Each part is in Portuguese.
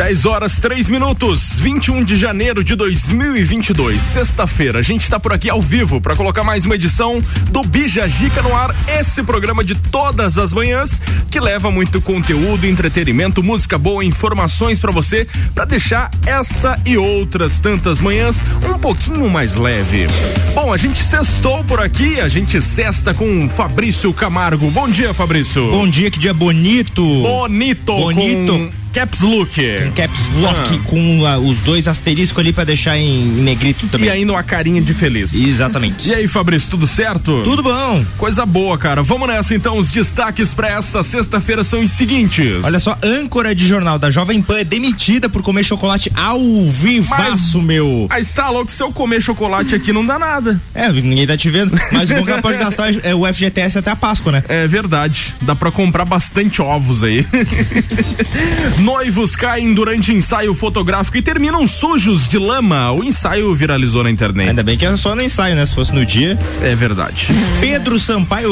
10 horas 3 minutos, 21 de janeiro de 2022, sexta-feira. A gente está por aqui ao vivo para colocar mais uma edição do Bija Gica no ar. Esse programa de todas as manhãs que leva muito conteúdo, entretenimento, música boa, informações para você, para deixar essa e outras tantas manhãs um pouquinho mais leve. Bom, a gente sextou por aqui, a gente sexta com Fabrício Camargo. Bom dia, Fabrício. Bom dia, que dia bonito. Bonito. Bonito. Com Caps Look. Tem caps lock Ah. com ah, os dois asteriscos ali pra deixar em, em negrito também. E ainda uma carinha de feliz. Exatamente. E aí, Fabrício, tudo certo? Tudo bom. Coisa boa, cara. Vamos nessa então. Os destaques pra essa sexta-feira são os seguintes. Olha só, âncora de jornal da Jovem Pan é demitida por comer chocolate ao vivaço, meu. Mas tá louco, se eu comer chocolate aqui não dá nada. É, ninguém tá te vendo. Mas o bom que ela pode gastar é o FGTS até a Páscoa, né? É verdade. Dá pra comprar bastante ovos aí. Noivos caem durante ensaio fotográfico e terminam sujos de lama. O ensaio viralizou na internet. Ainda bem que é só no ensaio, né? Se fosse no dia. É verdade. Pedro Sampaio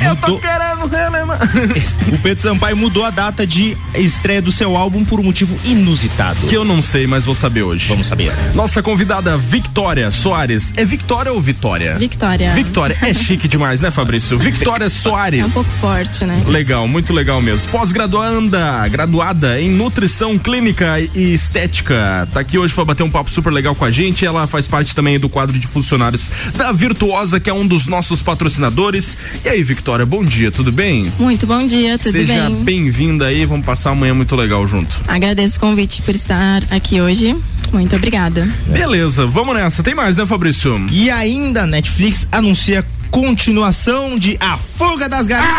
Eu tô mudou, querendo relembrar. o Pedro Sampaio mudou a data de estreia do seu álbum por um motivo inusitado. Que eu não sei, mas vou saber hoje. Vamos saber. Nossa convidada Victória Soares. É Victória ou Vitória? Victória. Victória. É chique demais, né, Fabrício? Victória Soares. É um pouco forte, né? Legal, muito legal mesmo. Pós-graduanda, graduada em nutrição clínica e estética. Tá aqui hoje para bater um papo super legal com a gente. Ela faz parte também do quadro de funcionários da Virtuosa, que é um dos nossos patrocinadores. E aí, Victória, bom dia, tudo bem? Muito bom dia, tudo Seja bem? bem-vinda aí, vamos passar amanhã muito legal junto. Agradeço o convite por estar aqui hoje. Muito obrigada. Beleza, vamos nessa. Tem mais, né, Fabrício? E ainda a Netflix anuncia continuação de A Fuga das Galinhas.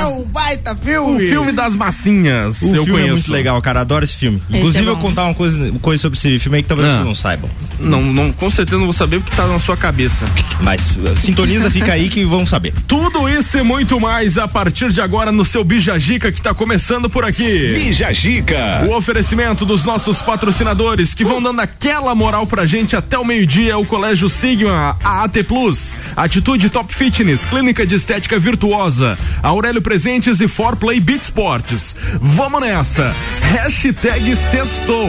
É o baita O filme. filme das massinhas. O eu filme conheço. é muito legal, cara. Adoro esse filme. Esse Inclusive, é eu contar uma coisa, coisa sobre esse filme aí que talvez Ah. vocês não saibam. Não, não, com certeza não vou saber o que tá na sua cabeça. Mas uh, sintoniza, fica aí que vão saber. Tudo isso e muito mais a partir de agora no seu Bijagica que tá começando por aqui. Bija Gica. O oferecimento dos nossos patrocinadores que vão dando aquela moral pra gente até o meio-dia é o Colégio Sigma, a AT Plus, Atitude Top Fitness, Clínica de Estética Virtuosa, Aurélio Presentes e Forplay Beat Sports. Vamos nessa! Hashtag Sextou.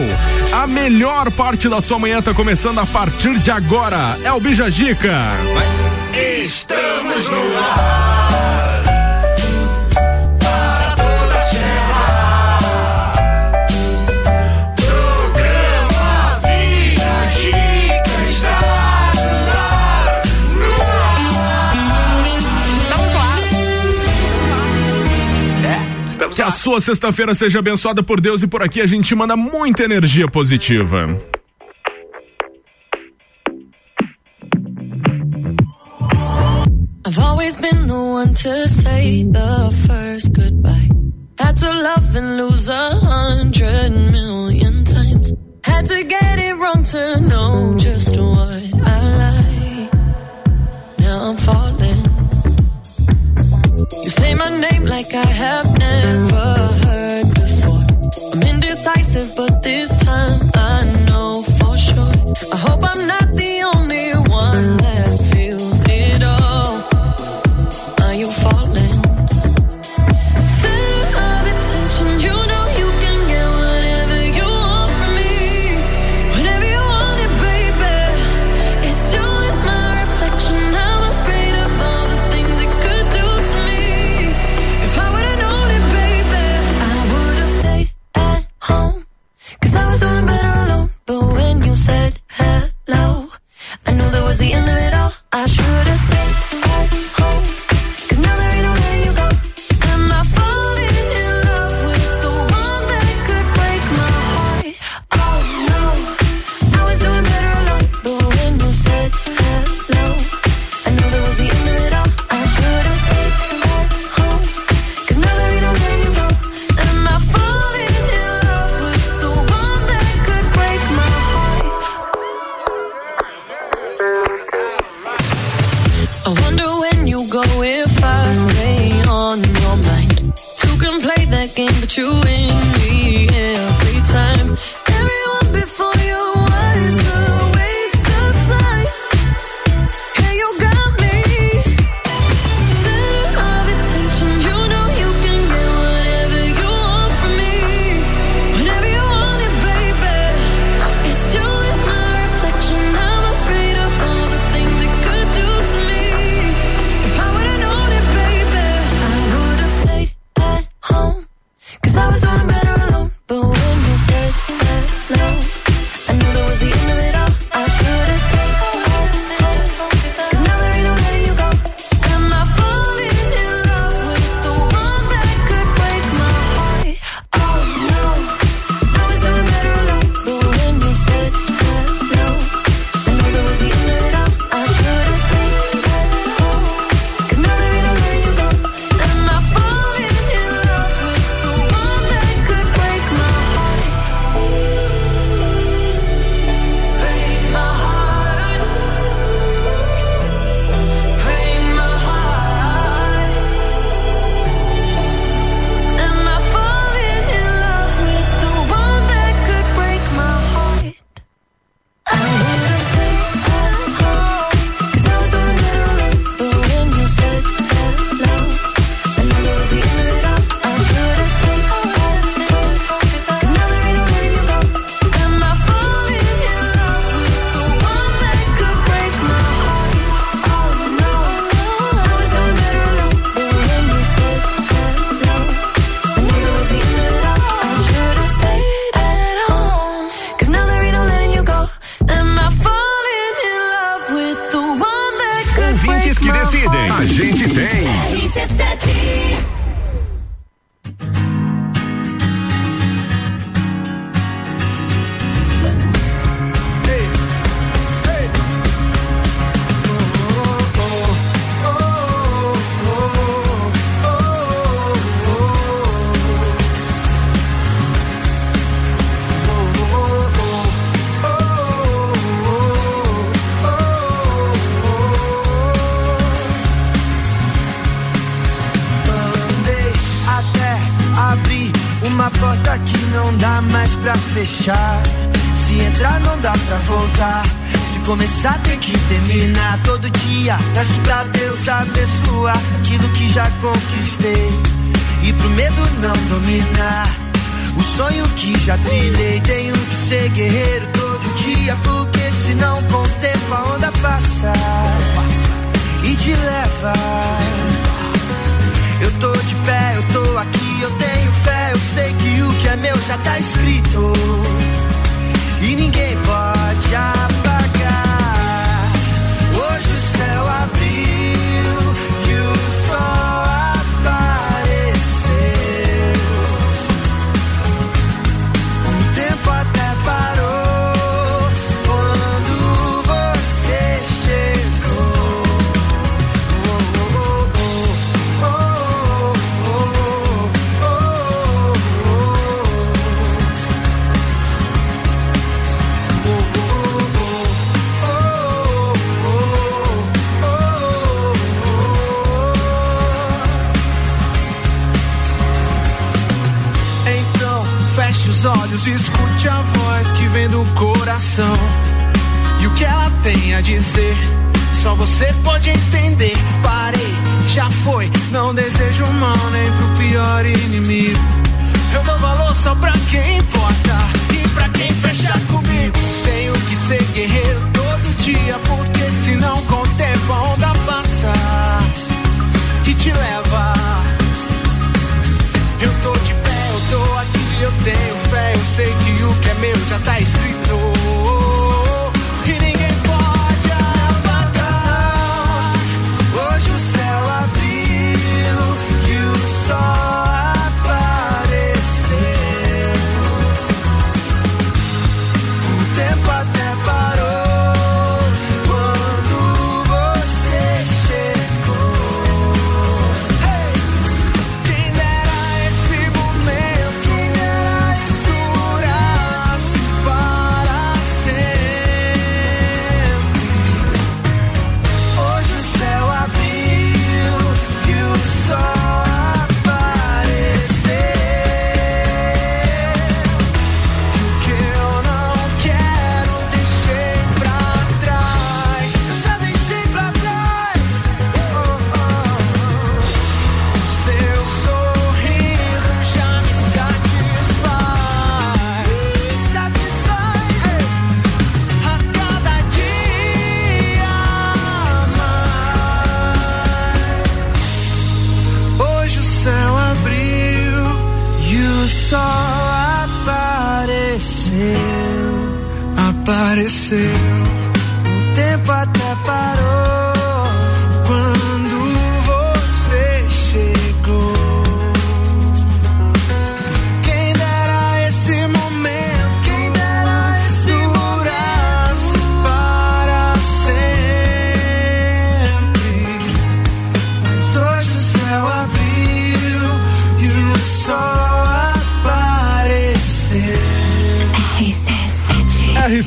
A melhor parte da sua manhã tá começando a partir de agora. É o Bijagica. Estamos no ar. Estamos Que no a sua sexta-feira seja abençoada por Deus e por aqui a gente manda muita energia positiva. I've always been the one to say the first goodbye. Had to love and lose a hundred million times. Had to get it wrong to know just what I like. Now I'm falling. My name like I have never heard before. I'm indecisive, but this time deixar. Se entrar não dá pra voltar. Se começar tem que terminar. Todo dia peço pra Deus abençoar aquilo que já conquistei. E pro medo não dominar. O sonho que já trilhei. Tenho que ser guerreiro todo dia. Porque senão com o tempo a onda passa. E te leva. Eu tô de pé, eu tô aqui, eu tenho fé, sei que o que é meu já tá escrito. E ninguém pode apagar. A voz que vem do coração. E o que ela tem a dizer, só você pode entender. Parei, já foi, não desejo mal nem pro pior inimigo. Eu dou valor só pra quem importa e pra quem fecha comigo. Tenho que ser guerreiro todo dia, porque senão com o tempo a onda passa e te leva. Eu tô de pé, eu tô aqui, eu tenho fé, sei que o que é meu já tá escrito.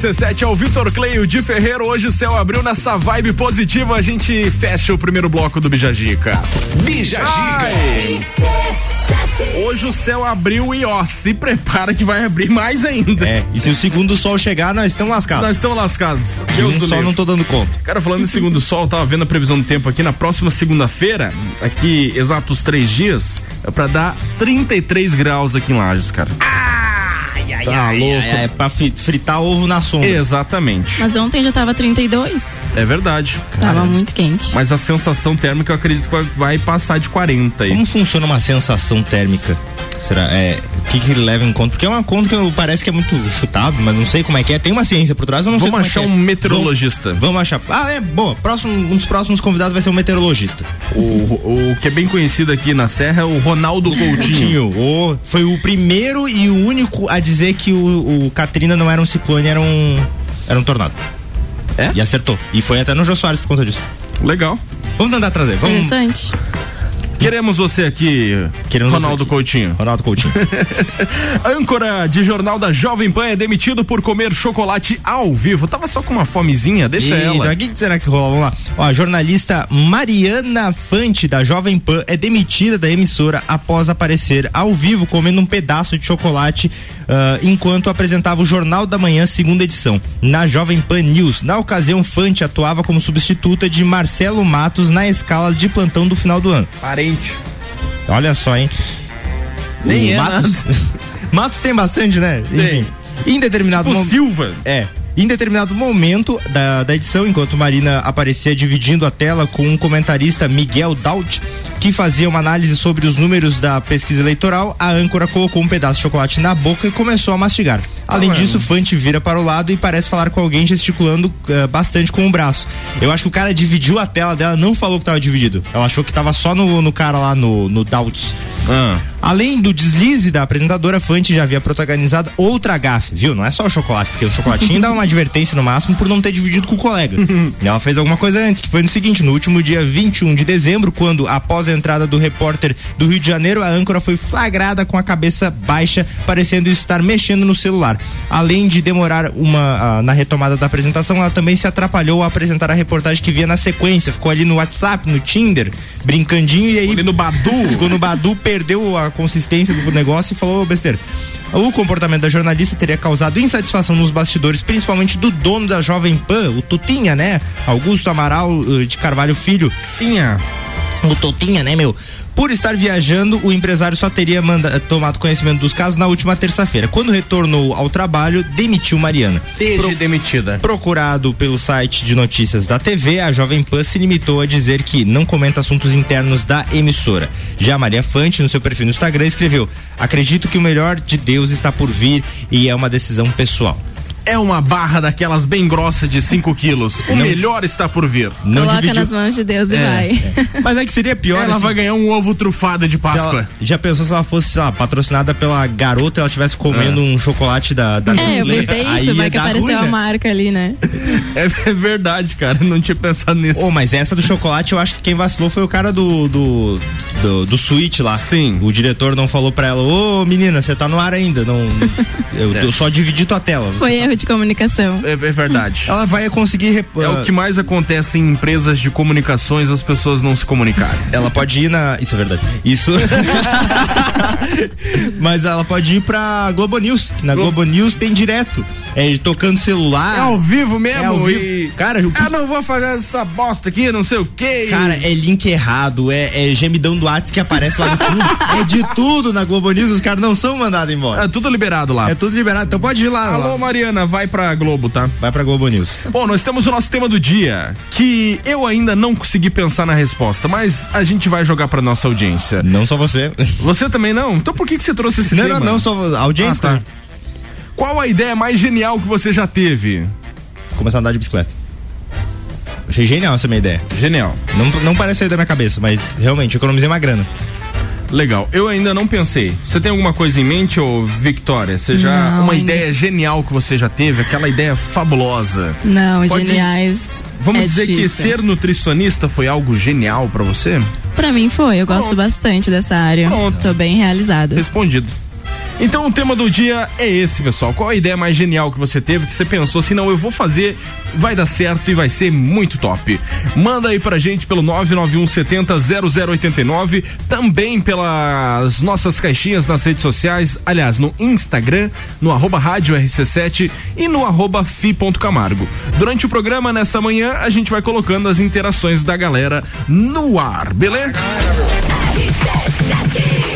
RC7 é o Vitor Cleio de Ferreiro. Hoje o céu abriu nessa vibe positiva. A gente fecha o primeiro bloco do Bijagica. Ai. Hoje o céu abriu e ó, se prepara que vai abrir mais ainda. É, e se o segundo sol chegar, nós estamos lascados. Nós estamos lascados. Deus do livre. não tô dando conta. Cara, falando em segundo sol, tava vendo a previsão do tempo aqui. Na próxima segunda-feira, aqui exatos três dias, é pra dar 33 graus aqui em Lages, cara. Tá louco. É, é pra fritar ovo na sombra. Exatamente. Mas ontem já tava 32. É verdade. Tava muito quente. Mas a sensação térmica eu acredito que vai- vai passar de 40 aí. Como funciona uma sensação térmica? Será? É, o que, que ele leva em conta? Porque é uma conta que eu- parece que é muito chutado, mas não sei como é que é. Tem uma ciência por trás, eu não sei Vamos como é achar que um é. meteorologista. Vamos, vamos achar. Ah, é, boa. Próximo, um dos próximos convidados vai ser um meteorologista. O, o que é bem conhecido aqui na Serra é o Ronaldo Coutinho. Coutinho. O, foi o primeiro e o único a dizer que o, o Katrina não era um ciclone, era um. Era um tornado. É? E acertou. E foi até no Jô Soares por conta disso. Legal. Vamos tentar trazer. Vamos. Interessante. Queremos você aqui, Queremos Ronaldo aqui. Coutinho. Ronaldo Coutinho. Âncora de jornal da Jovem Pan é demitido por comer chocolate ao vivo. Tava só com uma fomezinha, deixa ela. O que, será que rola? Vamos lá. Ó, a jornalista Mariana Fante, da Jovem Pan, é demitida da emissora após aparecer ao vivo comendo um pedaço de chocolate ah, enquanto apresentava o Jornal da Manhã, segunda edição, na Jovem Pan News. Na ocasião, Fante atuava como substituta de Marcelo Matos na escala de plantão do final do ano. Parente. Olha só, hein? Nem O é Matos. Matos tem bastante, né? Tem. Enfim. Em determinado Tipo momento. Silva. É. Em determinado momento da, da edição, enquanto Marina aparecia dividindo a tela com um comentarista Miguel Daut, que fazia uma análise sobre os números da pesquisa eleitoral, a âncora colocou um pedaço de chocolate na boca e começou a mastigar. Além disso, Fante vira para o lado e parece falar com alguém gesticulando eh, bastante com o braço. Eu acho que o cara dividiu a tela dela, não falou que tava dividido. Ela achou que tava só no, no cara lá no, no Dauts. Ah. Além do deslize da apresentadora, Fante já havia protagonizado outra gafe, viu? Não é só o chocolate, porque o chocolatinho dá uma advertência no máximo por não ter dividido com o colega. E ela fez alguma coisa antes, que foi no seguinte, no último dia 21 de dezembro, quando, após a entrada do repórter do Rio de Janeiro, a âncora foi flagrada com a cabeça baixa, parecendo estar mexendo no celular. Além de demorar uma ah, na retomada da apresentação, ela também se atrapalhou a apresentar a reportagem que via na sequência. Ficou ali no WhatsApp, no Tinder, brincandinho e aí Ali no Badu. Ficou no Badu, perdeu a consistência do negócio e falou besteira. O comportamento da jornalista teria causado insatisfação nos bastidores, principalmente do dono da Jovem Pan, o Tutinha, né? Augusto Amaral eh, de Carvalho Filho. Tinha. O Tutinha, né, meu? Por estar viajando, o empresário só teria manda- tomado conhecimento dos casos na última terça-feira. Quando retornou ao trabalho, demitiu Mariana. Desde demitida. Procurado pelo site de notícias da TV, a Jovem Pan se limitou a dizer que não comenta assuntos internos da emissora. Já Maria Fante, no seu perfil no Instagram, escreveu: Acredito que o melhor de Deus está por vir e é uma decisão pessoal. É uma barra daquelas bem grossa de 5 quilos. O Não- melhor está por vir. Não Coloca dividiu. nas mãos de Deus e É, vai. Mas é que seria pior. Ela assim, vai ganhar um ovo trufado de se ela- Páscoa. já pensou se ela fosse sei lá, patrocinada pela garota e ela estivesse comendo um chocolate da, da É, eu pensei Aí isso, ia vai que apareceu ruim, a né? marca ali, né? É, é verdade, cara. Não tinha pensado nisso. Ô, mas essa do chocolate, eu acho que quem vacilou foi o cara do do, do, do suíte lá. Sim. O diretor não falou pra ela, ô menina, você tá no ar ainda. Não, eu, eu só dividi tua tela. Você tá- Foi de comunicação. É, é verdade. Ela vai conseguir. rep- É o que mais acontece em empresas de comunicações, as pessoas não se comunicarem. Ela pode ir na. Isso é verdade. Isso. Mas ela pode ir pra Globo News. Que na Glo- Globo News tem direto. É tocando celular. É ao vivo mesmo? É ao vivo. E... Cara, que- eu não vou fazer essa bosta aqui, não sei o quê. Cara, é link errado, é, é gemidão do WhatsApp que aparece lá no fundo. é de tudo na Globo News, os caras não são mandados embora. É tudo liberado lá. É tudo liberado, então pode ir lá. Alô, lá. Mariana, vai pra Globo, tá? Vai pra Globo News. Bom, nós temos o nosso tema do dia, que eu ainda não consegui pensar na resposta, mas a gente vai jogar pra nossa audiência. Não só você. Você também não? Então por que, que você trouxe esse Não, tema? não, não, só a audiência. Ah, tá. Qual a ideia mais genial que você já teve? Começar a andar de bicicleta. Achei genial essa minha ideia. Genial. Não, não parece sair da minha cabeça, mas realmente economizei uma grana. Legal. Eu ainda não pensei. Você tem alguma coisa em mente, ô Victoria? Você já. Não, uma ainda. ideia genial que você já teve? Aquela ideia fabulosa? Não, Pode- geniais. Vamos é dizer que difícil. ser nutricionista foi algo genial pra você? Pra mim foi, eu gosto Pronto. bastante dessa área. Pronto. Tô bem realizada. Respondido. Então o tema do dia é esse, pessoal. Qual a ideia mais genial que você teve, que você pensou assim, não, eu vou fazer, vai dar certo e vai ser muito top. Manda aí pra gente pelo 991 70 0089, também pelas nossas caixinhas nas redes sociais, aliás, no Instagram, no arroba rádio RC7 e no arroba fi.camargo. Durante o programa, nessa manhã, a gente vai colocando as interações da galera no ar, beleza?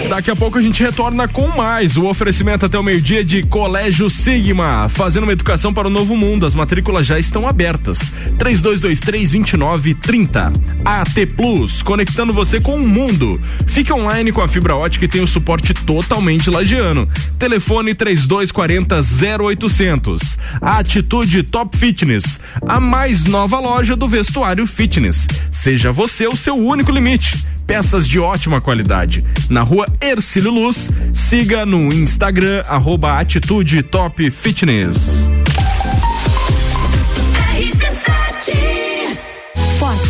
Daqui a pouco a gente retorna com mais o oferecimento até o meio-dia de Colégio Sigma, fazendo uma educação para o novo mundo. As matrículas já estão abertas. 3223-2930. AT Plus, conectando você com o mundo. Fique online com a fibra ótica e tem o suporte totalmente lagiano. Telefone 3240 0800. A Atitude Top Fitness, a mais nova loja do vestuário fitness. Seja você o seu único limite peças de ótima qualidade. Na rua Ercílio Luz, siga no Instagram, arroba Atitude Top Fitness.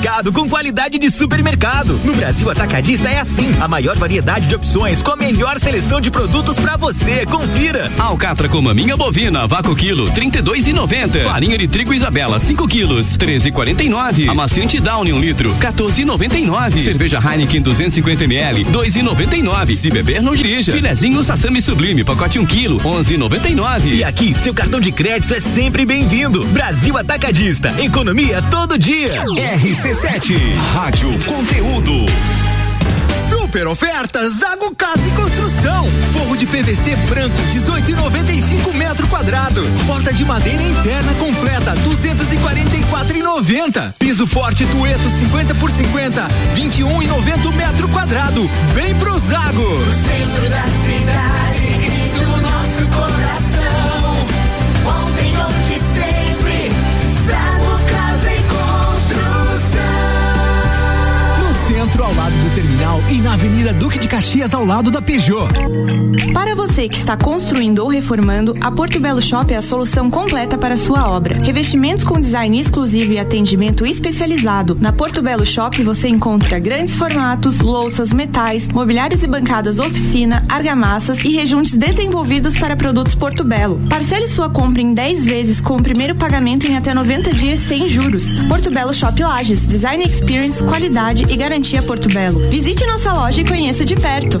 atacado com qualidade de supermercado. No Brasil Atacadista é assim. A maior variedade de opções com a melhor seleção de produtos para você. Confira. Alcatra com maminha bovina, vácuo quilo, 32,90. Farinha de trigo Isabela, 5 quilos, 13,49. Amaciante Downy, 1 um litro, 14,99. Cerveja Heineken 250 ml, 2,99. Se beber, não dirija. Filezinho Sassami Sublime, pacote 1 um quilo, 11,99. E aqui, seu cartão de crédito é sempre bem-vindo. Brasil Atacadista. Economia todo dia. RC7 Rádio Conteúdo. Super oferta Zago Casa e Construção. Forro de PVC branco 18,95 metro quadrado. Porta de madeira interna completa 244,90. Piso forte Tueto 50 por 50 21,90 metro quadrado. Vem pro Zago. No centro da cidade e do nosso coração. Centro ao lado do terminal e na Avenida Duque de Caxias ao lado da Peugeot. Para você que está construindo ou reformando, a Porto Belo Shop é a solução completa para sua obra. Revestimentos com design exclusivo e atendimento especializado. Na Porto Belo Shop você encontra grandes formatos, louças, metais, mobiliários e bancadas oficina, argamassas e rejuntes desenvolvidos para produtos Porto Belo. Parcele sua compra em 10 vezes com o primeiro pagamento em até 90 dias sem juros. Porto Belo Shop Lages, design experience, qualidade e garantia Porto Belo. Visite nossa loja e conheça de perto.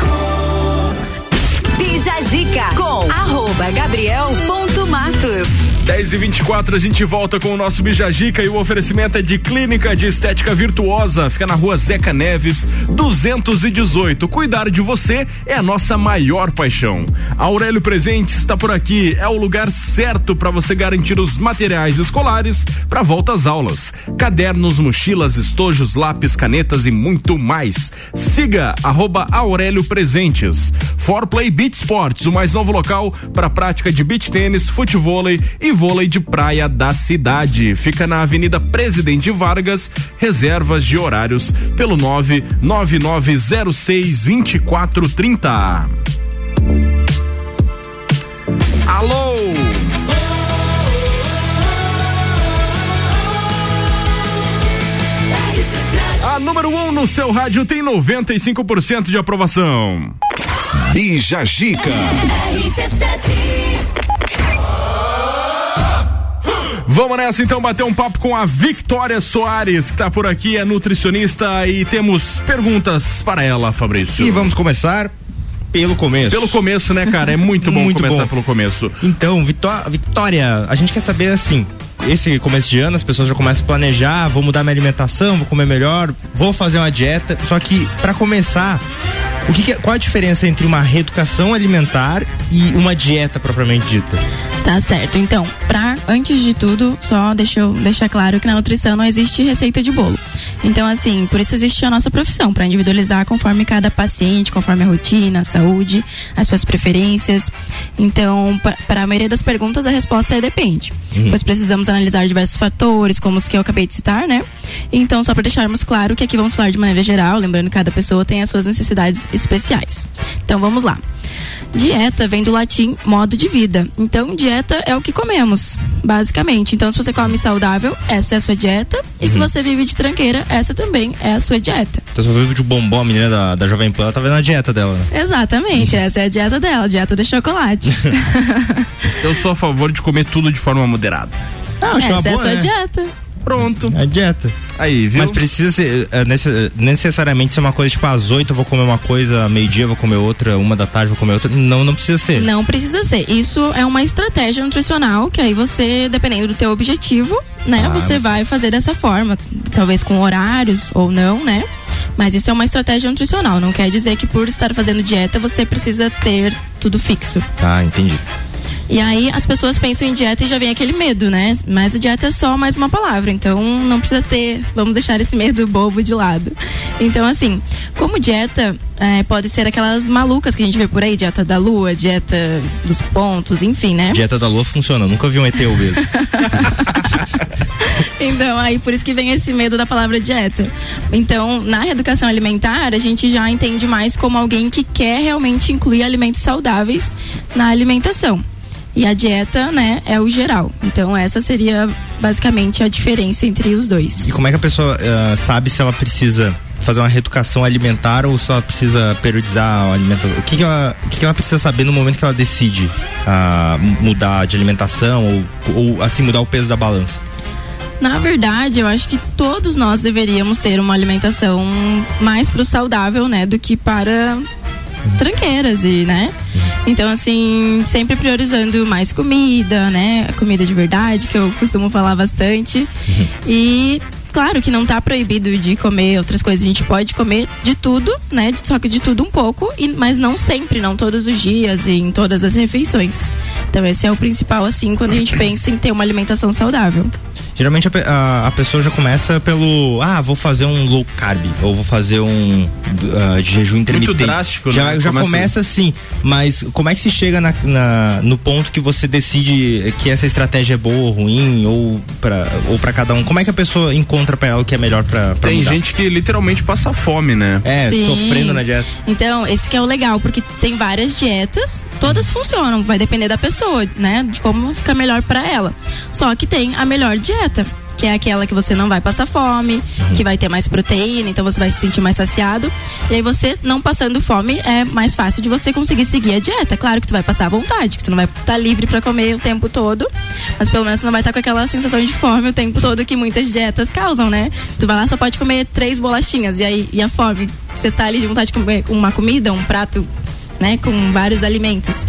Bijagica com arroba gabriel.matos. 10 e 24 a gente volta com o nosso Bijagica e o oferecimento é de Clínica de Estética Virtuosa. Fica na rua Zeca Neves, 218. Cuidar de você é a nossa maior paixão. Aurélio Presente está por aqui, é o lugar certo para você garantir os materiais escolares para volta às aulas. Cadernos, mochilas, estojos, lápis, canetas e muito mais. Siga arroba Aurélio Presentes. For Play Beat Beach Sports, o mais novo local para prática de beach tênis, futevôlei e vôlei de praia da cidade. Fica na Avenida Presidente Vargas, reservas de horários pelo 99906 2430. Alô! A número 1 um no seu rádio tem 95% de aprovação. Bija Gica. Vamos nessa então bater um papo com a Victoria Soares, que tá por aqui, é nutricionista e temos perguntas para ela, Fabrício. E vamos começar pelo começo. Pelo começo, né, cara? É muito bom Muito começar bom. pelo começo. Então, Vitó- Vitória, a gente quer saber assim. Esse começo de ano as pessoas já começam a planejar, vou mudar minha alimentação, vou comer melhor, vou fazer uma dieta. Só que pra começar, o que que é- qual a diferença entre uma reeducação alimentar e uma dieta propriamente dita? Tá certo. Então, pra, antes de tudo, só deixa eu deixar claro que na nutrição não existe receita de bolo. Então, assim, por isso existe a nossa profissão, para individualizar conforme cada paciente, conforme a rotina, a saúde, as suas preferências. Então, para a maioria das perguntas, a resposta é depende. Pois precisamos analisar diversos fatores, como os que eu acabei de citar, né? Então, só para deixarmos claro que aqui vamos falar de maneira geral, lembrando que cada pessoa tem as suas necessidades especiais. Então, vamos lá. Dieta vem do latim modo de vida. Então, dieta é o que comemos, basicamente. Então, se você come saudável, essa é a sua dieta. E se você vive de tranqueira, essa também é a sua dieta. Então, se eu vivo de bombom, a menina da, da Jovem Pan, ela tá vendo a dieta dela, né? Exatamente, essa é a dieta dela, dieta do chocolate. Eu sou a favor de comer tudo de forma moderada. Ah, acho que é uma essa é a boa, sua né? dieta. Pronto. É dieta. Aí, viu? Mas precisa ser, nesse- necessariamente ser uma coisa tipo às oito eu vou comer uma coisa, meio-dia eu vou comer outra, uma da tarde eu vou comer outra. Não, não precisa ser. Não precisa ser. Isso é uma estratégia nutricional que aí você, dependendo do teu objetivo, né, Ah, você mas- vai fazer dessa forma, talvez com horários ou não, né? Mas isso é uma estratégia nutricional. Não quer dizer que por estar fazendo dieta você precisa ter tudo fixo. Ah, entendi. E aí as pessoas pensam em dieta e já vem aquele medo, né? Mas a dieta é só mais uma palavra, então não precisa ter, vamos deixar esse medo bobo de lado. Então, assim, como dieta é, pode ser aquelas malucas que a gente vê por aí, dieta da lua, dieta dos pontos, enfim, né? Dieta da lua funciona, nunca vi um ET obeso. Então, aí por isso que vem esse medo da palavra dieta. Então, na reeducação alimentar, a gente já entende mais como alguém que quer realmente incluir alimentos saudáveis na alimentação. E a dieta, né, é o geral. Então, essa seria basicamente a diferença entre os dois. E como é que a pessoa ah, sabe se ela precisa fazer uma reeducação alimentar ou se ela precisa periodizar a alimentação? O que, que, ela, o que, que ela precisa saber no momento que ela decide ah, mudar de alimentação ou, ou assim mudar o peso da balança? Na verdade, eu acho que todos nós deveríamos ter uma alimentação mais pro saudável, né, do que para tranqueiras e, né? Então, assim, sempre priorizando mais comida, né? Comida de verdade, que eu costumo falar bastante. E claro que não tá proibido de comer outras coisas. A gente pode comer de tudo, né? Só que de tudo um pouco, e, mas não sempre, não todos os dias e em todas as refeições. Então esse é o principal, assim, quando a gente pensa em ter uma alimentação saudável. Geralmente a, a- a pessoa já começa pelo ah, vou fazer um low carb ou vou fazer um de jejum intermitente. drástico, já, né? Já Começa- começa assim, mas como é que se chega na, na- no ponto que você decide que essa estratégia é boa ou ruim ou para ou para cada um? Como é que a pessoa encontra para ela o que é melhor para Tem gente que literalmente passa fome, né? É, Sim. sofrendo na dieta. Então, esse que é o legal, porque tem várias dietas, todas funcionam, vai depender da pessoa, né? De como fica melhor pra ela. Só que tem a melhor dieta. Que é aquela que você não vai passar fome, que vai ter mais proteína, então você vai se sentir mais saciado. E aí você, não passando fome, é mais fácil de você conseguir seguir a dieta. Claro que tu vai passar à vontade, que tu não vai estar livre pra comer o tempo todo, mas pelo menos tu não vai estar com aquela sensação de fome o tempo todo que muitas dietas causam, né? Tu vai lá, só pode comer três bolachinhas, e aí e a fome? Você tá ali de vontade de comer uma comida, um prato, né, com vários alimentos.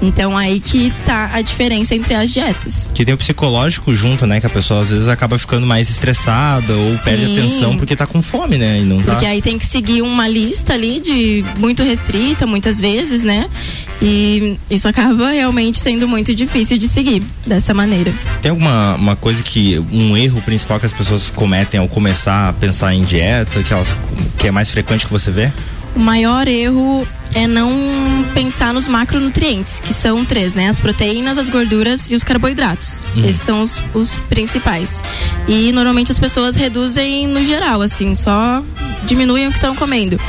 Então aí que tá a diferença entre as dietas. Que tem o psicológico junto, né? Que a pessoa às vezes acaba ficando mais estressada ou perde Sim. atenção porque tá com fome, né? E não tá. Porque aí tem que seguir uma lista ali de muito restrita, muitas vezes, né? E isso acaba realmente sendo muito difícil de seguir dessa maneira. Tem alguma uma coisa que um erro principal que as pessoas cometem ao começar a pensar em dieta, que elas que é mais frequente que você vê? O maior erro é não pensar nos macronutrientes, que são três, né? As proteínas, as gorduras e os carboidratos. Uhum. Esses são os, os principais. E normalmente as pessoas reduzem no geral, assim, só diminuem o que estão comendo.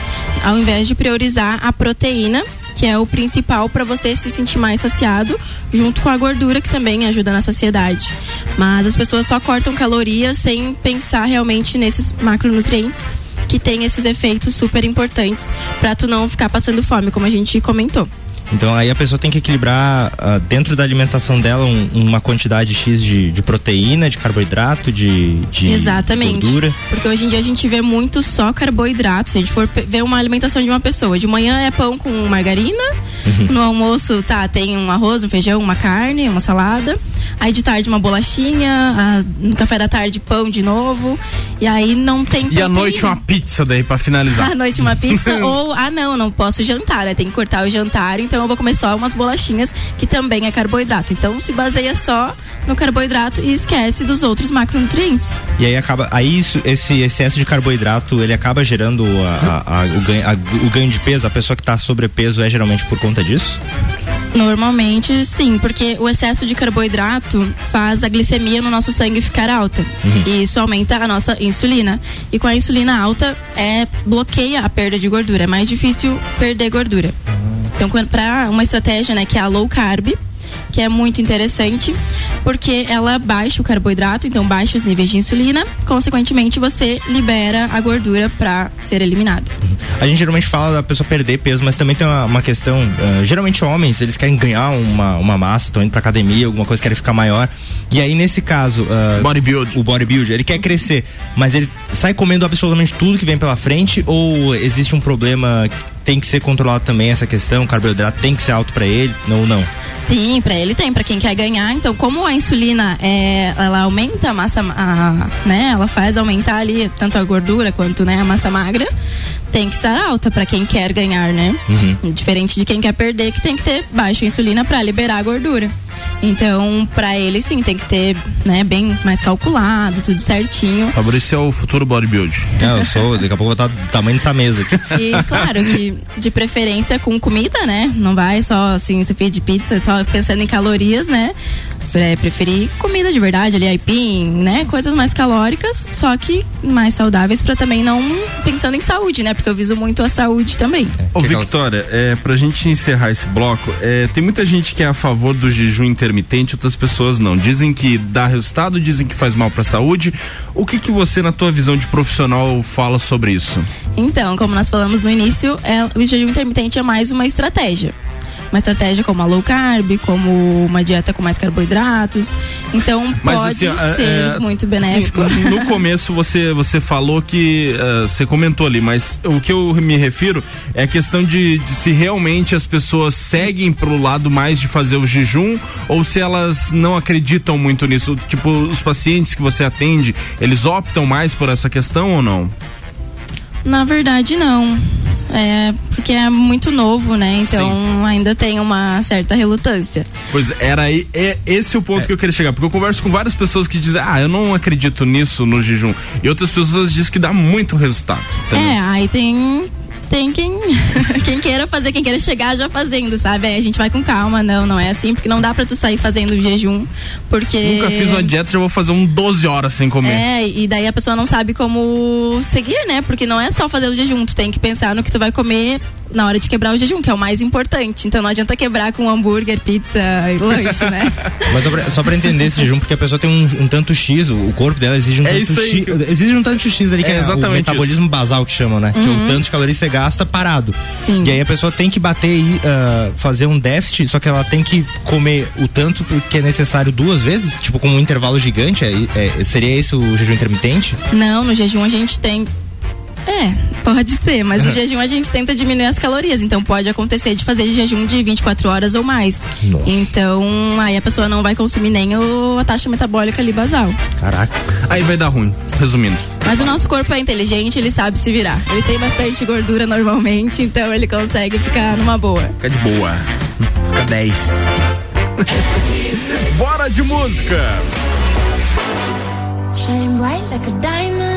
Ao invés de priorizar a proteína, que é o principal para você se sentir mais saciado, junto com a gordura que também ajuda na saciedade. Mas as pessoas só cortam calorias sem pensar realmente nesses macronutrientes que tem esses efeitos super importantes para tu não ficar passando fome, como a gente comentou. Então aí a pessoa tem que equilibrar ah, dentro da alimentação dela um- uma quantidade X de, de proteína, de carboidrato, de, de Exatamente. gordura. Porque hoje em dia a gente vê muito só carboidratos. Se a gente for ver uma alimentação de uma pessoa, de manhã é pão com margarina, Uhum. no almoço tá tem um arroz, um feijão, uma carne, uma salada. Aí de tarde uma bolachinha, ah, no café da tarde pão de novo. E aí não tem E à noite uma pizza daí pra finalizar. À noite uma pizza ou, ah não, não posso jantar, né? Tem que cortar o jantar, então eu vou comer só umas bolachinhas, que também é carboidrato. Então se baseia só no carboidrato e esquece dos outros macronutrientes. E aí acaba, aí isso, esse excesso de carboidrato, ele acaba gerando a- a- a- o, ganho, o ganho de peso, a pessoa que tá sobrepeso é geralmente por conta disso? Normalmente, sim, porque o excesso de carboidrato faz a glicemia no nosso sangue ficar alta. Uhum. E isso aumenta a nossa insulina. E com a insulina alta, é bloqueia a perda de gordura. É mais difícil perder gordura. Então, para uma estratégia, né, que é a low carb, que é muito interessante, porque ela baixa o carboidrato, então baixa os níveis de insulina, consequentemente você libera a gordura para ser eliminada. A gente geralmente fala da pessoa perder peso, mas também tem uma, uma questão. ah, geralmente homens, eles querem ganhar uma, uma massa, estão indo pra academia, alguma coisa, querem ficar maior. E aí, nesse caso. bodybuild. O bodybuilder, ele quer crescer, mas ele sai comendo absolutamente tudo que vem pela frente, ou existe um problema que tem que ser controlado também essa questão, o carboidrato tem que ser alto pra ele, ou não? Sim, pra ele tem, pra quem quer ganhar. Então, como a insulina é, ela aumenta a massa, a, né? Ela faz aumentar ali tanto a gordura quanto né, a massa magra. Tem que estar alta pra quem quer ganhar, né? Diferente de quem quer perder, que tem que ter baixa insulina pra liberar a gordura. Então, pra ele sim, tem que ter, né, bem mais calculado, tudo certinho. Fabrício é o futuro bodybuild. Não, eu sou, daqui a pouco eu vou estar do tamanho dessa mesa aqui. E claro que de preferência com comida, né? Não vai só assim entupir de pizza, só pensando em calorias, né? É, preferir comida de verdade, ali aipim, né? Coisas mais calóricas, só que mais saudáveis pra também não pensando em saúde, né? Porque eu viso muito a saúde também. Ô, Victoria, é, pra gente encerrar esse bloco, é, tem muita gente que é a favor do jejum intermitente, outras pessoas não. Dizem que dá resultado, dizem que faz mal pra saúde. O que que você, na tua visão de profissional, fala sobre isso? Então, como nós falamos no início, é, o jejum intermitente é mais uma estratégia. Uma estratégia como a low carb, como uma dieta com mais carboidratos. Então, Mas pode assim, é, ser é, muito benéfico. no começo você, você falou que eh, você comentou ali, mas o que eu me refiro é a questão de, de se realmente as pessoas seguem pro lado mais de fazer o jejum ou se elas não acreditam muito nisso. Tipo, os pacientes que você atende, eles optam mais por essa questão ou não? Na verdade, não. É, porque é muito novo, né? Então ainda tem uma certa relutância. Pois era aí, é esse é o ponto que eu queria chegar, porque eu converso com várias pessoas que dizem, ah, eu não acredito nisso no jejum. E outras pessoas dizem que dá muito resultado. entendeu? É, aí tem. Tem quem, quem queira fazer, quem queira chegar já fazendo, sabe? Aí a gente vai com calma, não, não é assim, porque não dá pra tu sair fazendo um jejum, porque. Nunca fiz uma dieta, já vou fazer um 12 horas sem comer. É, e daí a pessoa não sabe como seguir, né? Porque não é só fazer o jejum, tu tem que pensar no que tu vai comer na hora de quebrar o jejum, que é o mais importante. Então não adianta quebrar com hambúrguer, pizza e lanche, né? Mas só pra, só pra entender esse jejum, porque a pessoa tem um, um tanto X, o, o corpo dela exige um É tanto isso aí X. que eu- Exige um tanto X ali, que É é, o metabolismo basal que chamam, né? Que é Uhum. o tanto de calorias que você gasta parado. Sim. E aí a pessoa tem que bater e ah, fazer um déficit, só que ela tem que comer o tanto que é necessário duas vezes, tipo com um intervalo gigante. É, é- seria esse o jejum intermitente? Não, no jejum a gente tem. É, pode ser, mas no jejum a gente tenta diminuir as calorias, então pode acontecer de fazer jejum de 24 horas ou mais. Nossa. Então, aí a pessoa não vai consumir nem o, a taxa metabólica ali basal. Caraca. Aí vai dar ruim, resumindo. Mas o nosso corpo é inteligente, ele sabe se virar. Ele tem bastante gordura normalmente, então ele consegue ficar numa boa. Fica de boa. Fica 10. Bora de música! Shine bright like a diamond.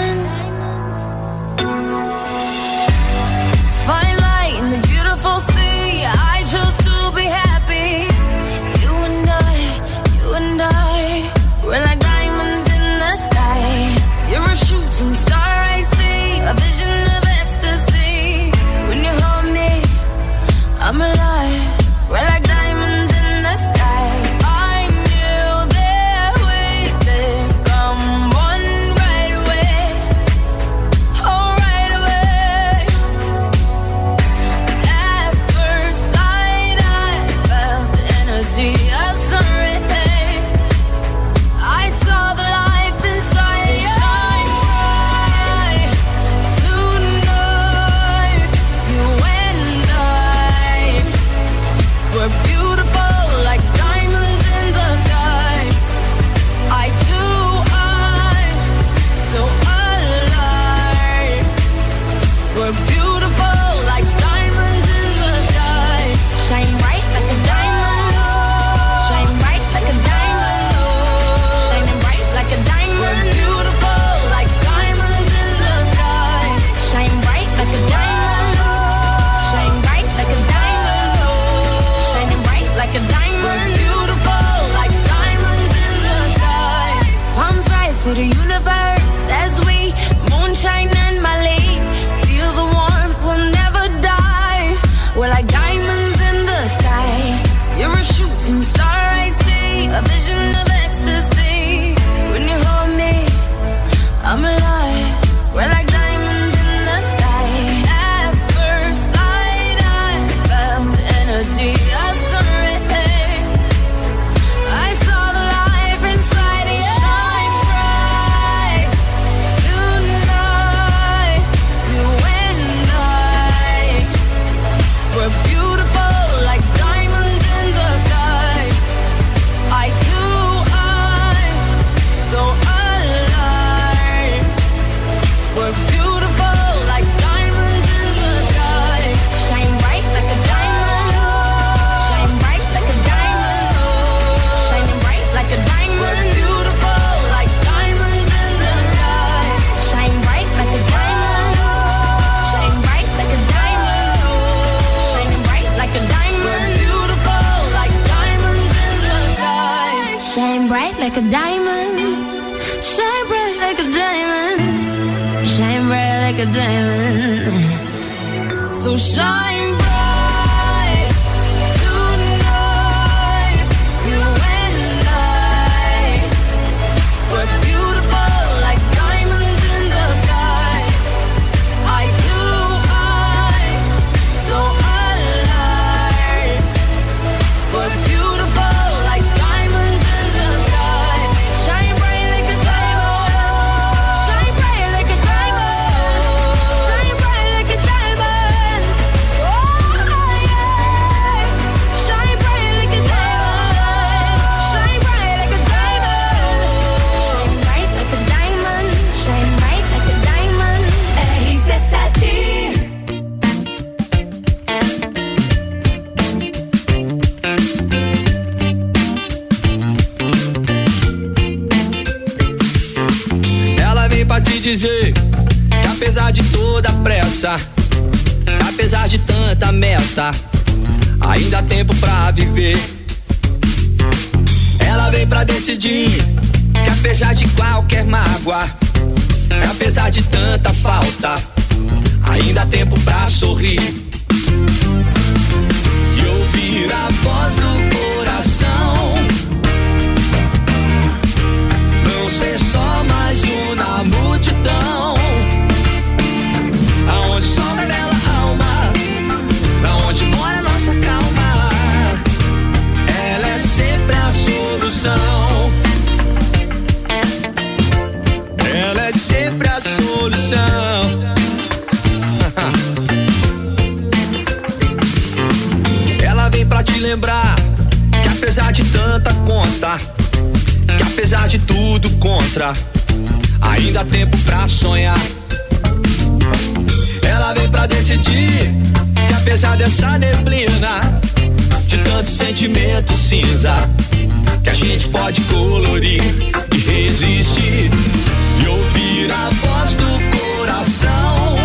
Decidir que apesar dessa neblina, de tanto sentimento cinza, que a gente pode colorir e resistir e ouvir a voz do coração.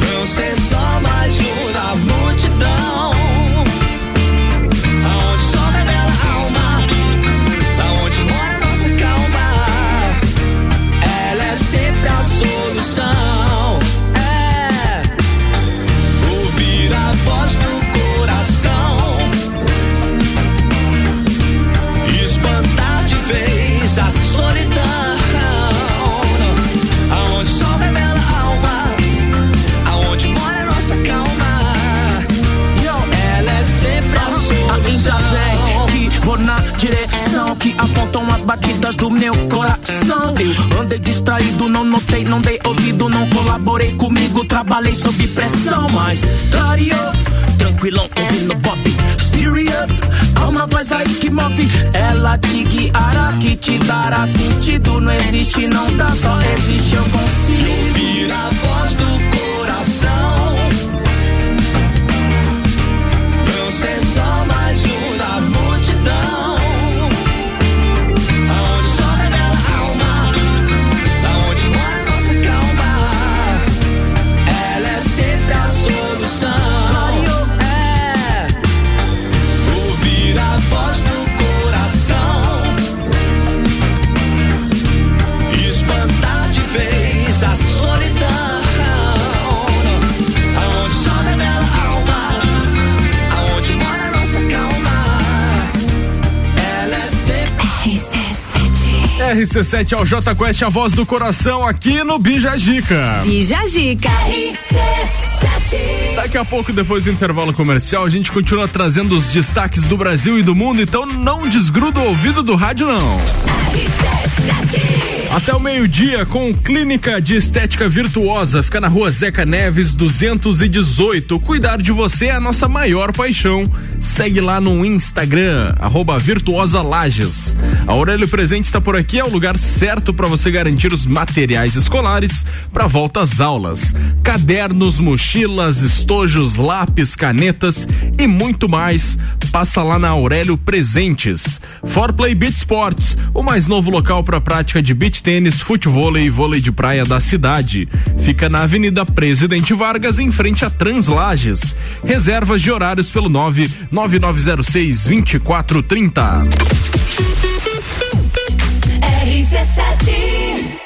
Não ser só mais um na multidão. Apontam as batidas do meu coração. Eu andei distraído, não notei, não dei ouvido, não colaborei comigo, trabalhei sob pressão, mas clareou, tranquilão, ouvindo Bob. Steer up, há uma voz aí que move, ela te guiará, que te dará sentido. Não existe, não dá, só existe, eu consigo. Ouvir a voz do RC7 ao J Quest, a voz do coração aqui no Bija Gica. Bija Gica. Daqui a pouco, depois do intervalo comercial, a gente continua trazendo os destaques do Brasil e do mundo, então não desgruda o ouvido do rádio, não. Até o meio-dia com Clínica de Estética Virtuosa. Fica na rua Zeca Neves 218. Cuidar de você é a nossa maior paixão. Segue lá no Instagram, arroba Virtuosa Lages. A Aurélio Presente está por aqui, é o lugar certo para você garantir os materiais escolares para volta às aulas. Cadernos, mochilas, estojos, lápis, canetas e muito mais. Passa lá na Aurélio Presentes. For Play Beat Sports, o mais novo local para prática de beach tênis, futevôlei e vôlei de praia da cidade. Fica na Avenida Presidente Vargas, em frente a Translages. Reservas de horários pelo 99906 2430. Você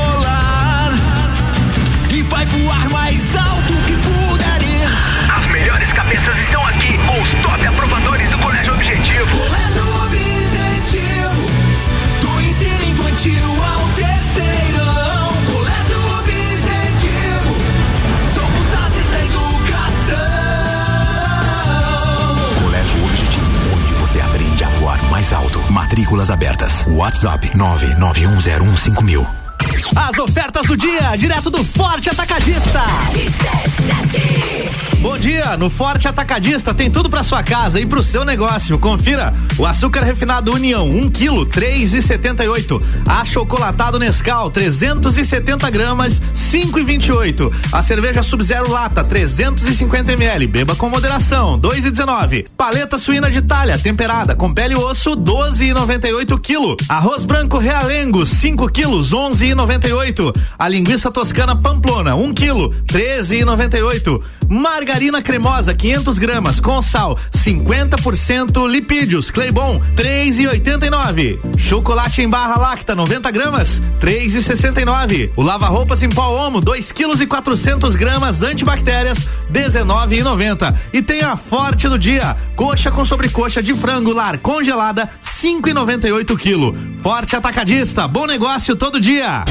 voar mais alto. Matrículas abertas. WhatsApp 991015000. As ofertas do dia, direto do Forte Atacadista. Bom dia, no Forte Atacadista tem tudo para sua casa e pro seu negócio. Confira: o açúcar refinado União, 1 um quilo, três e setenta e oito. Achocolatado Nescau, 370 gramas, cinco e vinte e oito. A cerveja Sub-Zero Lata, 350 ml, beba com moderação, dois e dezenove. Paleta suína de Itália, temperada, com pele e osso, 12 e noventa e oito quilo. Arroz branco Realengo, 5 quilos, 11 e noventa e oito. A linguiça toscana Pamplona, 1 um quilo, 13 e noventa e oito. Margarina cremosa, 500 gramas, com sal, 50% lipídios, Cleibon, 3,89. Chocolate em barra lacta, 90 gramas, 3,69. O lava-roupas em pó Omo, 2 quilos e 400 gramas, antibactérias, 19,90. E tem a forte do dia, coxa com sobrecoxa de frango lar congelada, 5,98 quilo. Forte atacadista, bom negócio todo dia.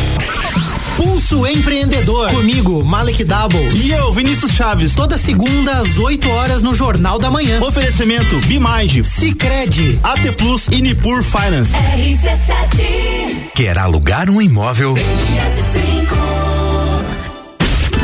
Pulso Empreendedor. Comigo, Malek Double. E eu, Vinícius Chaves. Toda segunda às 8 horas no Jornal da Manhã. Oferecimento Bimind, Cicred, AT Plus e Nipur Finance. Quer alugar um imóvel?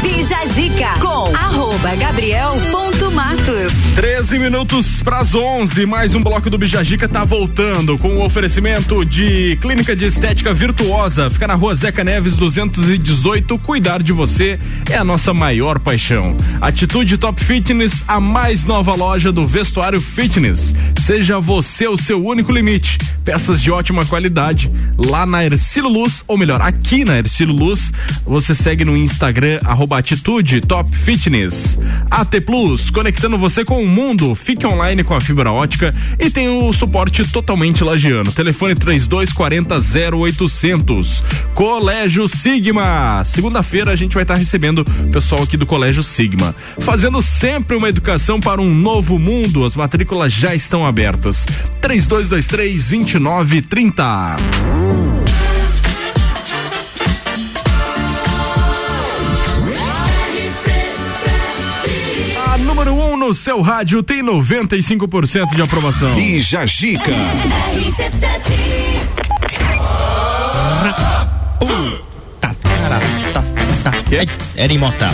Bija Zica com arroba gabriel.matos. 13 minutos para as 11, mais um bloco do Bijagica tá voltando com o oferecimento de Clínica de Estética Virtuosa. Fica na rua Zeca Neves 218. Cuidar de você é a nossa maior paixão. Atitude Top Fitness, a mais nova loja do vestuário fitness. Seja você o seu único limite. Peças de ótima qualidade lá na Ercílio Luz, ou melhor, aqui na Ercílio Luz. Você segue no Instagram, arroba Atitude Top Fitness. AT Plus, conectando você com o mundo. Fique online com a fibra ótica e tem o suporte totalmente lagiano. Telefone 3240 0800. Colégio Sigma. Segunda-feira a gente vai estar recebendo o pessoal aqui do Colégio Sigma. Fazendo sempre uma educação para um novo mundo. As matrículas já estão abertas. 3223 2930. No seu rádio tem 95% de aprovação. Bija Gica. Era imortal.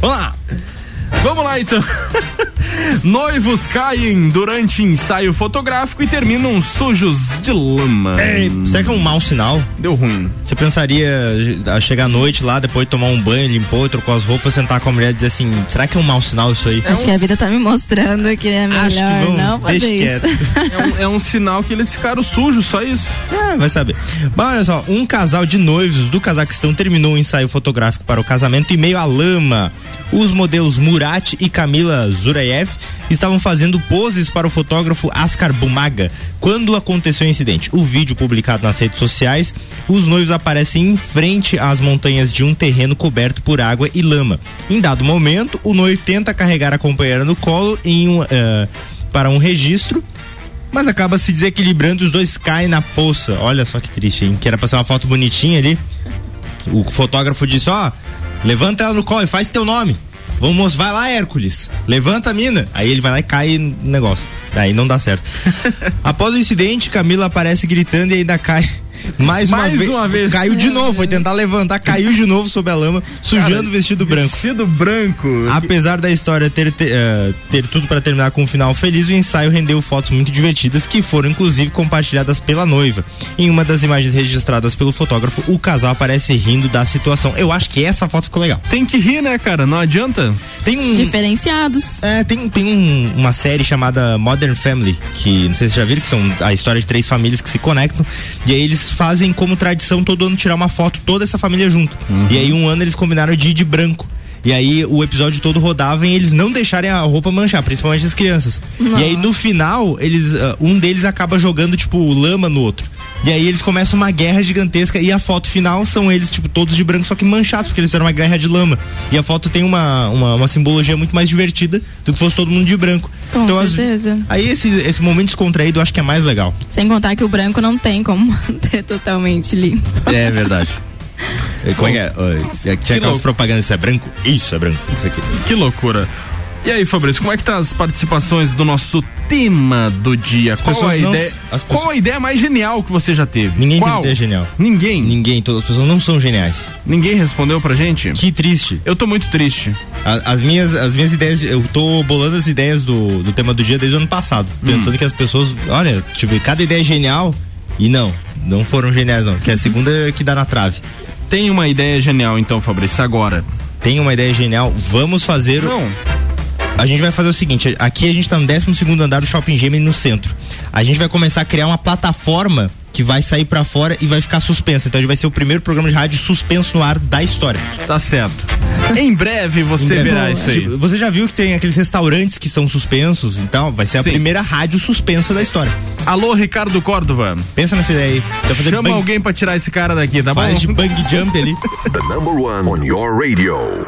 Vamos lá. Vamos lá então. Noivos caem durante ensaio fotográfico e terminam sujos de lama. É, será que é um mau sinal? Deu ruim. Você pensaria a chegar à noite lá, depois tomar um banho, limpou, trocou as roupas, sentar com a mulher e dizer assim: será que é um mau sinal isso aí? Acho que a vida tá me mostrando que é melhor que vão- não fazer isso. É um, é um sinal que eles ficaram sujos, só isso. É, vai saber. Mas olha só, um casal de noivos do Cazaquistão terminou o ensaio fotográfico para o casamento em meio à lama. Os modelos Murat e Camila Zuraev estavam fazendo poses para o fotógrafo Askar Bumaga quando aconteceu o incidente. O vídeo publicado nas redes sociais, os noivos aparecem em frente às montanhas de um terreno coberto por água e lama. Em dado momento, o noivo tenta carregar a companheira no colo um, eh, para um registro mas acaba se desequilibrando e os dois caem na poça. Olha só que triste, hein? Que era pra ser uma foto bonitinha ali. O fotógrafo disse: Ó, levanta ela no colo e faz teu nome. Vamos, vai lá, Hércules. Levanta a mina. Aí ele vai lá e cai no negócio. Aí não dá certo. Após o incidente, Camila aparece gritando e ainda cai. Mais, Mais uma, uma vez. Caiu de novo, foi tentar levantar, caiu de novo sob a lama, sujando o vestido branco. Vestido branco. Apesar da história ter, ter, eh, ter tudo para terminar com um final feliz, o ensaio rendeu fotos muito divertidas que foram inclusive compartilhadas pela noiva. Em uma das imagens registradas pelo fotógrafo, o casal aparece rindo da situação. Eu acho que essa foto ficou legal. Tem que rir, né, cara? Não adianta. Tem um. Diferenciados. É, tem, tem um- uma série chamada Modern Family, que não sei se vocês já viram, que são a história de três famílias que se conectam. E aí eles fazem como tradição todo ano tirar uma foto, toda essa família junto. E aí um ano eles combinaram de ir de branco. E aí o episódio todo rodava em eles não deixarem a roupa manchar, principalmente as crianças. Nossa. E aí no final, eles ah, um deles acaba jogando tipo lama no outro. E aí eles começam uma guerra gigantesca e a foto final são eles, tipo, todos de branco, só que manchados, porque eles fizeram uma guerra de lama. E a foto tem uma, uma, uma simbologia muito mais divertida do que fosse todo mundo de branco. Com então, as- certeza. aí esse, esse momento descontraído eu acho que é mais legal. Sem contar que o branco não tem como manter totalmente limpo. É verdade. Como é que é? Tinha aquelas propagandas, isso é branco? Isso é branco, isso aqui. Que loucura. E aí, Fabrício, como é que tá as participações do nosso tema do dia? Qual pessoas a, não- ideia, as qual a ideia mais genial que você já teve? Ninguém qual? tem ideia genial. Ninguém? Ninguém, todas as pessoas não são geniais. Ninguém respondeu pra gente? Que triste. Eu tô muito triste. A- As minhas, as minhas ideias, eu tô bolando as ideias do, do tema do dia desde o ano passado. Hum. Pensando que as pessoas, olha, tive cada ideia é genial e não, não foram geniais não. Que é a segunda que dá na trave. Tem uma ideia genial então, Fabrício, agora. Tem uma ideia genial, vamos fazer. Não. A gente vai fazer o seguinte, aqui a gente tá no 12 segundo andar do Shopping Gemini no centro. A gente vai começar a criar uma plataforma que vai sair pra fora e vai ficar suspensa. Então a gente vai ser o primeiro programa de rádio suspenso no ar da história. Tá certo. em breve você Em breve. verá isso aí. Você já viu que tem aqueles restaurantes que são suspensos? Então vai ser a Sim. primeira rádio suspensa da história. Alô, Ricardo Córdova. Pensa nessa ideia aí. Fazer Chama bang- alguém pra tirar esse cara daqui, tá Faz bom? de bang jump ali. The number one on your radio.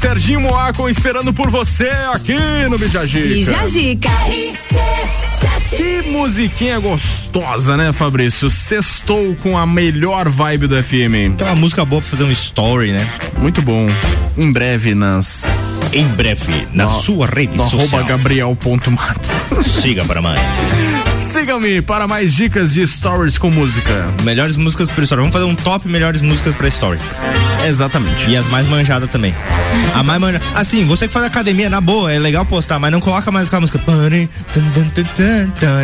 Serginho Moaco esperando por você aqui no Bijagica. Bijagica. Que musiquinha gostosa, né, Fabrício? Sextou com a melhor vibe do FM. Que é uma música boa pra fazer um story, né? Muito bom. Em breve nas. Em breve, na sua rede no social. Arroba Gabriel.mato. Siga para mais. Siga-me para mais dicas de stories com música. Melhores músicas pra story. Vamos fazer um top melhores músicas pra story. Exatamente. E as mais manjadas também. A mais manjada. Assim, você que faz academia, na boa, é legal postar, mas não coloca mais aquela música.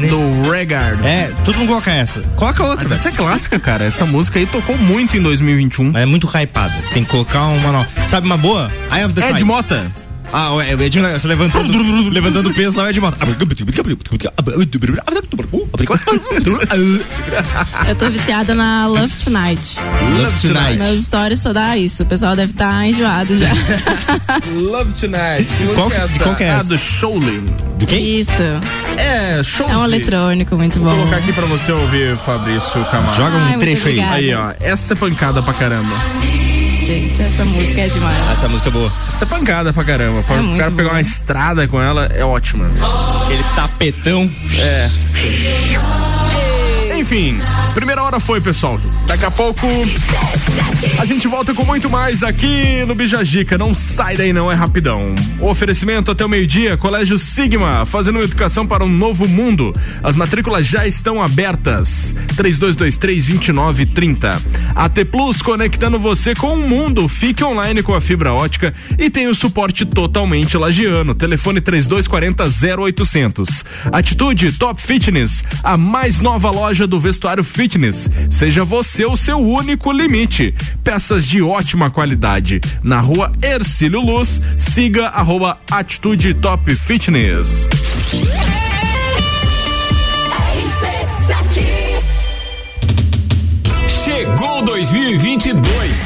Do Regard. É, todo mundo coloca essa. Coloca outra. Mas essa é clássica, cara. Essa música aí tocou muito em 2021. Mas é muito hypada. Tem que colocar uma nova. Sabe uma boa? Eye of the Ed Tiger. Mota. Ah, o Ed, você levantando, levantando peso lá, o Ed Mota. Eu tô viciada na Love Tonight. Love Tonight. Meus stories só dá isso. O pessoal deve estar enjoado já. Love Tonight. Que Qual- é essa? qual que é Ah, essa? do Showlin. Do Isso. É, show. É um eletrônico muito Vou bom. colocar aqui pra você ouvir, Fabrício Camargo. Joga um Ai, trecho aí. Aí, ó. Essa é pancada pra caramba. Gente, essa música é demais. Essa música é boa. Essa é pancada pra caramba. Pra É o cara pegar uma estrada com ela é ótima. Aquele tapetão. É. Enfim, primeira hora foi, pessoal. Daqui a pouco a gente volta com muito mais aqui no Bijagica. Não sai daí não, é rapidão. O oferecimento até o meio-dia, Colégio Sigma, fazendo educação para um novo mundo. As matrículas já estão abertas. 3223-2930. AT Plus conectando você com o mundo. Fique online com a fibra ótica e tem o suporte totalmente lagiano. Telefone 3240 0800. Atitude Top Fitness, a mais nova loja do vestuário fitness. Seja você o seu único limite. Peças de ótima qualidade. Na rua Ercílio Luz, siga arroba Atitude Top Fitness. Chegou 2022.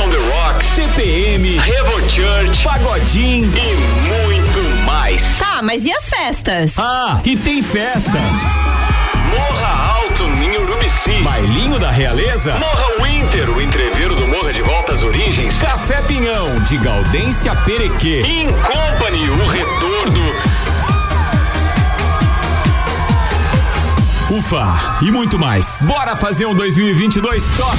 on the Rocks, TPM, Revo Church Pagodim e muito mais. Tá, mas e as festas? Ah, e tem festa. Morra Alto Ninho Urubici. Bailinho da Realeza. Morra Winter, o entreveiro do Morra de Volta às Origens. Café Pinhão, de Gaudência Perequê. In Company, o retorno. Ufa, e muito mais. Bora fazer um 2022 top.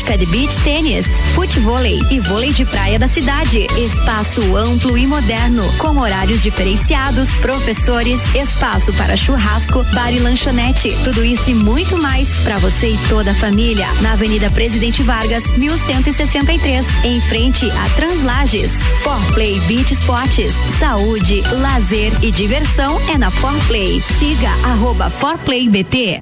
prática de beach tênis, futevôlei e vôlei de praia da cidade. Espaço amplo e moderno, com horários diferenciados, professores, espaço para churrasco, bar e lanchonete. Tudo isso e muito mais para você e toda a família. Na Avenida Presidente Vargas, 1163, em frente a Translages. Forplay Beach Sports, saúde, lazer e diversão é na Forplay. Siga arroba ForplayBT.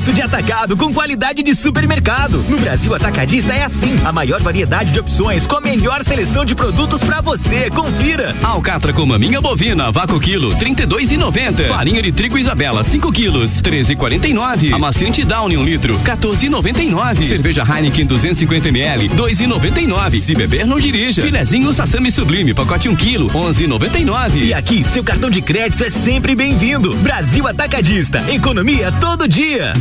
Preço de atacado com qualidade de supermercado. No Brasil Atacadista é assim. A maior variedade de opções com a melhor seleção de produtos pra você. Confira. Alcatra com maminha bovina, vácuo quilo, 32,90. Farinha de trigo Isabela, 5 quilos, 13,49. Amaciante Downy, 1 um litro, 14,99. Cerveja Heineken 250 ml, 2,99. Se beber, não dirija. Filezinho Sassami Sublime, pacote 1 um quilo, 11,99. E aqui, seu cartão de crédito é sempre bem-vindo. Brasil Atacadista. Economia todo dia.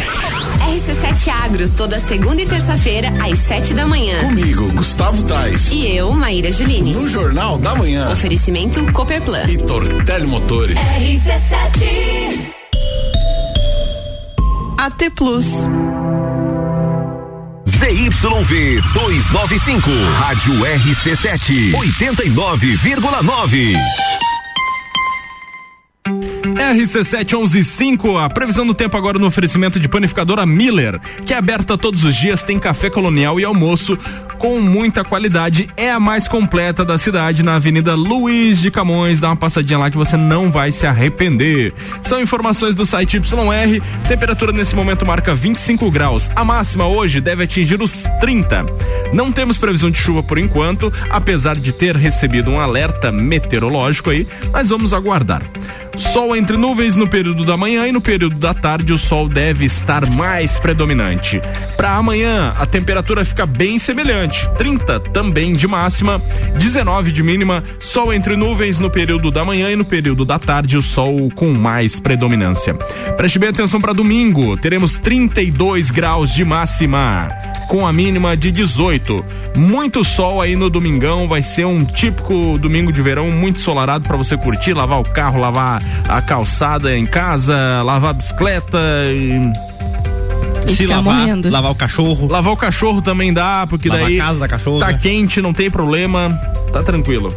RC7 Debate Agro, toda segunda e terça-feira, às sete da manhã. Comigo, Gustavo Tais. E eu, Maíra Juline. No Jornal da Manhã. Oferecimento Cooperplan. E Tortelli Motores. RC7. AT Plus. ZYV 295, Rádio RC7, 89,9. RC7115, a previsão do tempo agora no oferecimento de panificadora Miller, que é aberta todos os dias, tem café colonial e almoço com muita qualidade. É a mais completa da cidade, na Avenida Luiz de Camões. Dá uma passadinha lá que você não vai se arrepender. São informações do site YR. Temperatura nesse momento marca 25 graus. A máxima hoje deve atingir os 30. Não temos previsão de chuva por enquanto, apesar de ter recebido um alerta meteorológico aí, mas vamos aguardar. Sol entre nuvens no período da manhã e no período da tarde o sol deve estar mais predominante. Para amanhã, a temperatura fica bem semelhante: 30 também de máxima, 19 de mínima, sol entre nuvens no período da manhã e no período da tarde o sol com mais predominância. Preste bem atenção para domingo: teremos 32 graus de máxima com a mínima de 18. Muito sol aí no domingão, vai ser um típico domingo de verão muito solarado para você curtir, lavar o carro, lavar a calçada em casa, lavar a bicicleta e E se lavar, morrendo. lavar o cachorro. Lavar o cachorro também dá, porque Lavar daí a casa da cachorra. tá quente, não tem problema, tá tranquilo.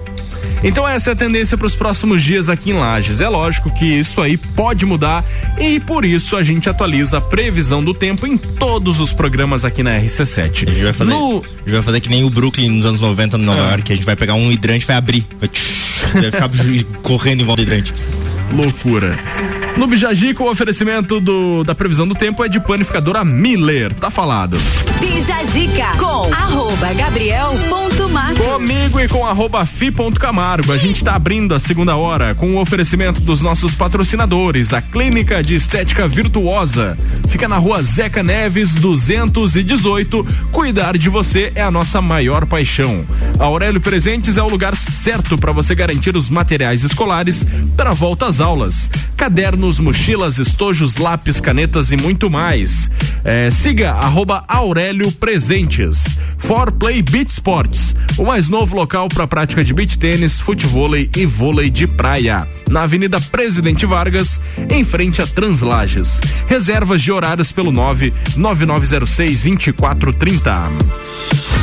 Então essa é a tendência para os próximos dias aqui em Lages. É lógico que isso aí pode mudar e por isso a gente atualiza a previsão do tempo em todos os programas aqui na RC7. A gente vai fazer, No- a gente vai fazer que nem o Brooklyn nos anos 90 no Nova Ah. York, a gente vai pegar um hidrante e vai abrir. Vai, vai ficar correndo em volta do hidrante. Loucura. No Bijagico, o oferecimento do, da previsão do tempo é de panificadora Miller. Tá falado. Bija Zica com arroba gabriel.matos. Comigo e com arroba fi.camargo, a gente está abrindo a segunda hora com o oferecimento dos nossos patrocinadores, a Clínica de Estética Virtuosa. Fica na rua Zeca Neves, 218. Cuidar de você é a nossa maior paixão. A Aurélio Presentes é o lugar certo para você garantir os materiais escolares para a volta às aulas. Cadernos, mochilas, estojos, lápis, canetas e muito mais. É, siga arroba Aurélio Presentes. For Play Beach Sports, o mais novo local para prática de beach tênis, futevôlei e vôlei de praia. Na Avenida Presidente Vargas, em frente a Translages. Reservas de horários pelo 99906 2430.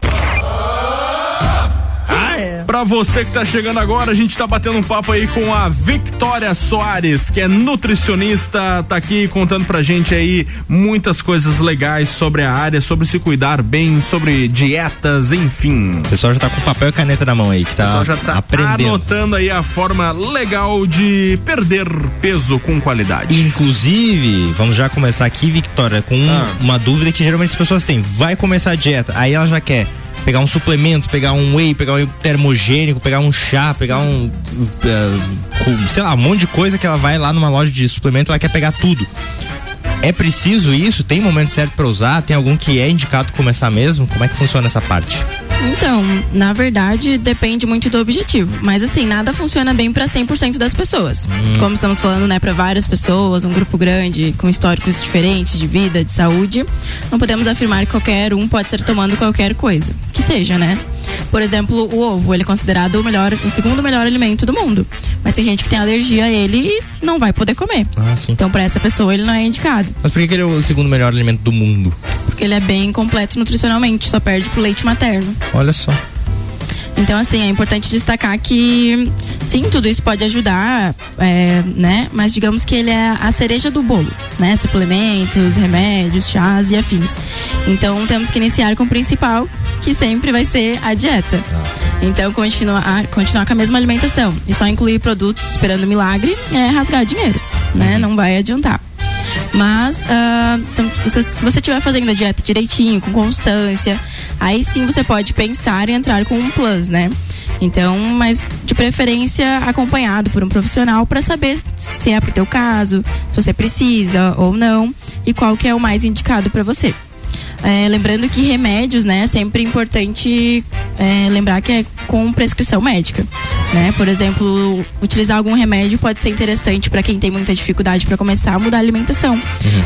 Pra você que tá chegando agora, a gente tá batendo um papo aí com a Victoria Soares, que é nutricionista, tá aqui contando pra gente aí muitas coisas legais sobre a área, sobre se cuidar bem, sobre dietas, enfim. O pessoal já tá com papel e caneta na mão aí, que O tá, pessoal já tá aprendendo. anotando aí a forma legal de perder peso com qualidade. Inclusive, vamos já começar aqui, Victoria, com Ah. uma dúvida que geralmente as pessoas têm. Vai começar a dieta, aí ela já quer pegar um suplemento, pegar um whey, pegar um termogênico, pegar um chá, pegar um. com, sei lá, um monte de coisa que ela vai lá numa loja de suplemento, ela quer pegar tudo. É preciso isso? Tem momento certo pra usar? Tem algum que é indicado começar mesmo? Como é que funciona essa parte? Então, na verdade, depende muito do objetivo. Mas assim, nada funciona bem para 100% das pessoas. Hum. Como estamos falando, né, para várias pessoas, um grupo grande, com históricos diferentes de vida, de saúde, não podemos afirmar que qualquer um pode ser tomando qualquer coisa. Que seja, né? Por exemplo, o ovo, ele é considerado o melhor, o segundo melhor alimento do mundo. Mas tem gente que tem alergia a ele e não vai poder comer. Ah. Então, para essa pessoa, ele não é indicado. Mas por que, que ele é o segundo melhor alimento do mundo? Porque ele é bem completo nutricionalmente, só perde pro leite materno. Olha só. Então, assim, é importante destacar que sim, tudo isso pode ajudar, é, né? Mas digamos que ele é a cereja do bolo, né? Suplementos, remédios, chás e afins. Então temos que iniciar com o principal, que sempre vai ser a dieta. Então continuar, continuar com a mesma alimentação e só incluir produtos esperando milagre é rasgar dinheiro, né? Não vai adiantar. Mas ah, então, se você- se você estiver fazendo a dieta direitinho, com constância, aí sim você pode pensar em entrar com um plus, né? Então, mas de preferência acompanhado por um profissional para saber se é pro teu caso, se você precisa ou não e qual que é o mais indicado para você. É, lembrando que remédios, né, é sempre importante é, lembrar que é com prescrição médica, né? Por exemplo, utilizar algum remédio pode ser interessante para quem tem muita dificuldade para começar a mudar a alimentação,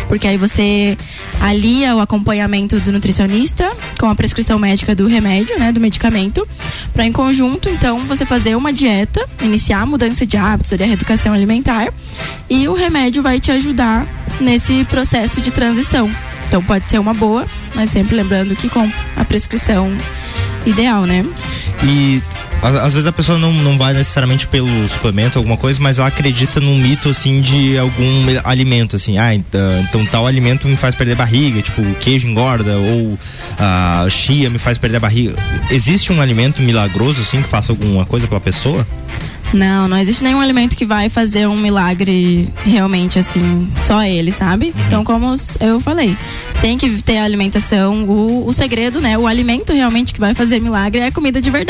porque aí você alia o acompanhamento do nutricionista com a prescrição médica do remédio, né, do medicamento, para em conjunto, então, você fazer uma dieta, iniciar a mudança de hábitos, a reeducação alimentar, e o remédio vai te ajudar nesse processo de transição. Então pode ser uma boa, mas sempre lembrando que com a prescrição ideal, né? E às vezes a pessoa não, não vai necessariamente pelo suplemento, alguma coisa, mas ela acredita num mito assim de algum alimento, assim, ah, então, então tal alimento me faz perder barriga, tipo queijo engorda, ou a chia me faz perder a barriga. Existe um alimento milagroso, assim, que faça alguma coisa pela pessoa? Não, não existe nenhum alimento que vai fazer um milagre realmente assim, só ele, sabe? Então, como eu falei, tem que ter a alimentação. O, o segredo, né? O alimento realmente que vai fazer milagre é a comida de verdade.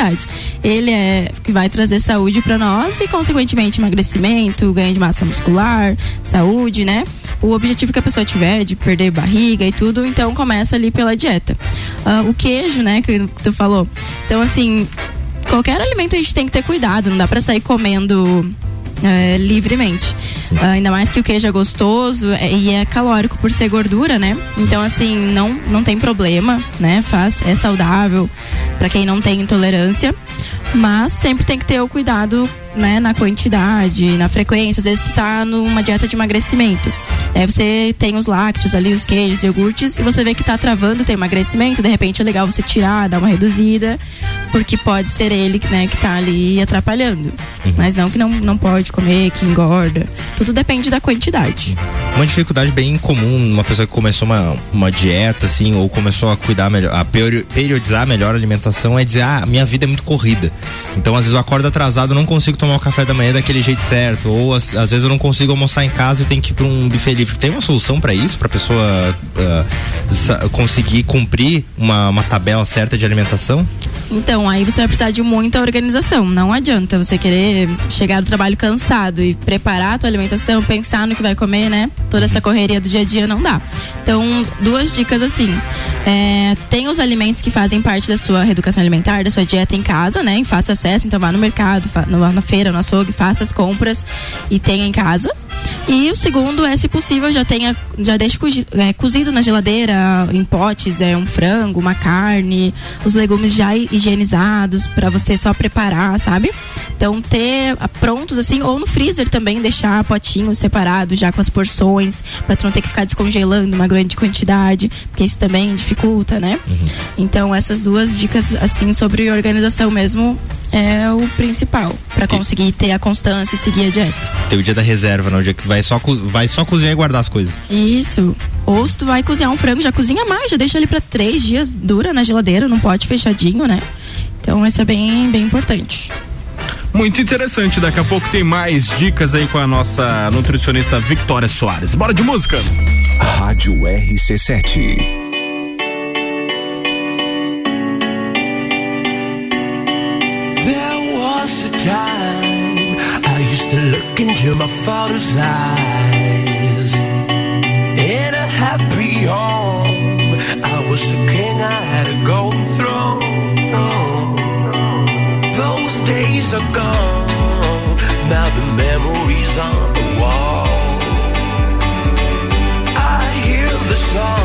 Ele é que vai trazer saúde pra nós e, consequentemente, emagrecimento, ganho de massa muscular, saúde, né? O objetivo que a pessoa tiver de perder barriga e tudo, então começa ali pela dieta. Ah, o queijo, né, que tu falou. Então, assim, qualquer alimento a gente tem que ter cuidado, não dá pra sair comendo é, livremente. Ah, ainda mais que o queijo é gostoso é- e é calórico por ser gordura, né? Então assim, não, não tem problema, né? Faz, é saudável pra quem não tem intolerância. Mas sempre tem que ter o cuidado, né, na quantidade, na frequência. Às vezes tu tá numa dieta de emagrecimento. Aí você tem os lácteos ali, os queijos, iogurtes, e você vê que tá travando o teu emagrecimento, de repente é legal você tirar, dar uma reduzida, porque pode ser ele né, que tá ali atrapalhando. Mas não que não, não pode comer, que engorda. Tudo depende da quantidade. Uma dificuldade bem comum numa pessoa que começou uma, uma dieta, assim, ou começou a cuidar melhor, a periodizar melhor a alimentação, é dizer, ah, minha vida é muito corrida. Então, às vezes eu acordo atrasado, não consigo tomar o café da manhã daquele jeito certo, ou às, às vezes eu não consigo almoçar em casa e tenho que ir para um buffet livre. Tem uma solução para isso, para pessoa ah, sa- conseguir cumprir uma, uma tabela certa de alimentação? Então, aí você vai precisar de muita organização. Não adianta você querer chegar do trabalho cansado e preparar a tua alimentação, pensar no que vai comer, né? Toda essa correria do dia a dia não dá. Então, duas dicas assim. É, tem os alimentos que fazem parte da sua reeducação alimentar, da sua dieta em casa, né? Em fácil acesso. Então, vá no mercado, no- na feira, no açougue, faça as compras e tenha em casa. E o segundo é, se possível, já tenha, já deixe é, cozido na geladeira, em potes, é um frango, uma carne, os legumes já hi- higienizados para você só preparar, sabe? Então ter ah, prontos assim, ou no freezer também deixar potinhos separados já com as porções, para não ter que ficar descongelando uma grande quantidade, porque isso também dificulta, né? Então essas duas dicas assim sobre organização mesmo é o principal para conseguir ter a constância e seguir a dieta. Tem o dia da reserva, não? O dia que vai só, co- vai só cozinhar e guardar as coisas. Isso. Ou se tu vai cozinhar um frango, já cozinha mais, já deixa ele pra três dias dura na geladeira, num pote fechadinho, né? Então isso é bem, bem importante. Muito interessante. Daqui a pouco tem mais dicas aí com a nossa nutricionista Victoria Soares. Bora de música? Rádio RC7. Look into my father's eyes. In a happy home, I was a king, I had a golden throne. Those days are gone, now the memories on the wall. I hear the songs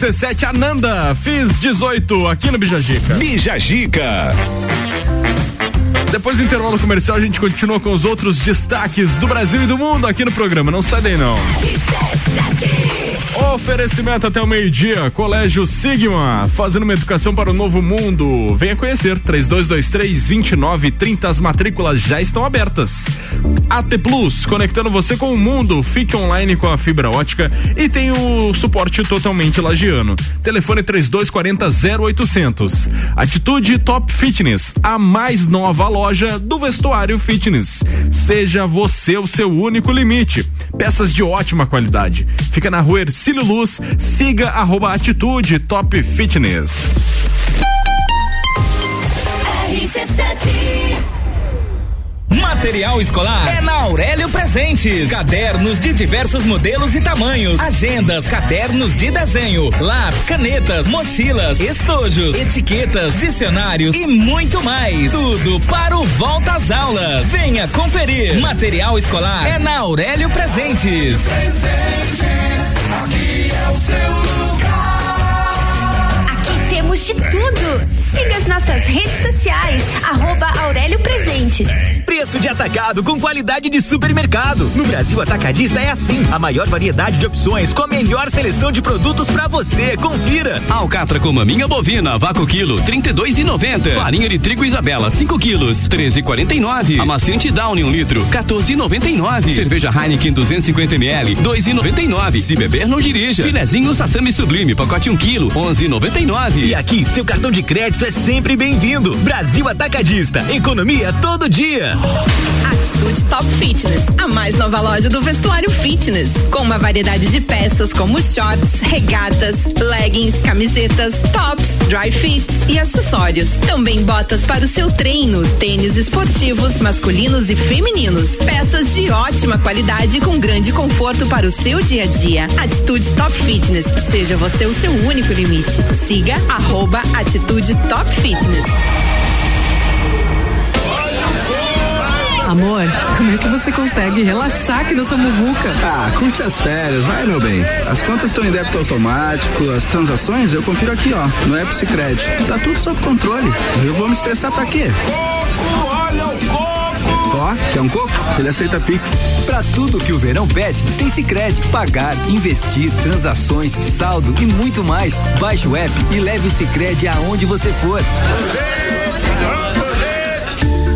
RC7 Ananda, fiz 18 aqui no Bijagica. Bijagica. Depois do intervalo comercial, a gente continua com os outros destaques do Brasil e do mundo aqui no programa. Não sai daí, não. Oferecimento até o meio-dia, Colégio Sigma, fazendo uma educação para o novo mundo. Venha conhecer, 3223-2930, as matrículas já estão abertas. AT Plus, conectando você com o mundo, fique online com a fibra ótica e tem o suporte totalmente lagiano. Telefone 3240 0800. Atitude Top Fitness, a mais nova loja do vestuário fitness. Seja você o seu único limite. Peças de ótima qualidade. Fica na rua Ercílio Luz, siga arroba Atitude Top Fitness. Material escolar é na Aurélio Presentes. Cadernos de diversos modelos e tamanhos, agendas, cadernos de desenho, lápis, canetas, mochilas, estojos, etiquetas, dicionários e muito mais. Tudo para o volta às aulas. Venha conferir. Material escolar é na Aurélio Presentes. Aqui é o seu lugar. De tudo. Siga as nossas redes sociais, arroba Aurélio Presentes. Preço de atacado com qualidade de supermercado. No Brasil Atacadista é assim. A maior variedade de opções com a melhor seleção de produtos para você. Confira. Alcatra com maminha bovina, vácuo quilo, trinta e dois e noventa. Farinha de trigo Isabela, 5 quilos, treze e quarenta e nove. Amaciante Downy, um litro, 14 e noventa e nove. Cerveja Heineken 250 ml, dois e noventa e nove. Se beber, não dirija. Filezinho Sassami Sublime, pacote 1 um quilo, onze e noventa e nove. E aqui, seu cartão de crédito é sempre bem-vindo. Brasil Atacadista. Economia todo dia. Atitude Top Fitness, a mais nova loja do vestuário fitness, com uma variedade de peças como shorts, regatas, leggings, camisetas, tops, dry fits e acessórios. Também botas para o seu treino, tênis esportivos masculinos e femininos, peças de ótima qualidade com grande conforto para o seu dia a dia. Atitude Top Fitness, seja você o seu único limite. Siga arroba Atitude Top Fitness. Amor, como é que você consegue relaxar aqui nessa muvuca? Ah, curte as férias, vai meu bem. As contas estão em débito automático, as transações eu confiro aqui, ó, no App Sicredi. Tá tudo sob controle. Eu vou me estressar pra quê? Olha o coco! Ó, quer um coco? Ele aceita Pix. Pra tudo que o verão pede, tem Sicredi. Pagar, investir, transações, saldo e muito mais. Baixe o app e leve o Sicredi aonde você for.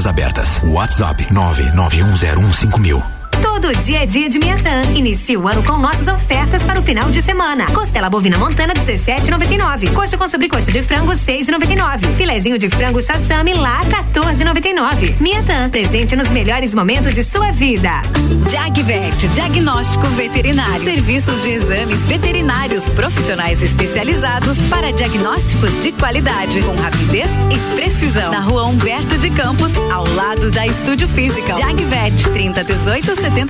Matrículas abertas. WhatsApp 991015000. Todo dia é dia de Miatã. Inicie o ano com nossas ofertas para o final de semana. Costela bovina montana 17,99. Coxa com sobrecoxa de frango 6,99. Filezinho de frango sassami lá 14,99. Miatã, presente nos melhores momentos de sua vida. Jagvet, diagnóstico veterinário. Serviços de exames veterinários profissionais especializados para diagnósticos de qualidade, com rapidez e precisão. Na rua Humberto de Campos, ao lado da Estúdio Física. Jagvet, 30 18 70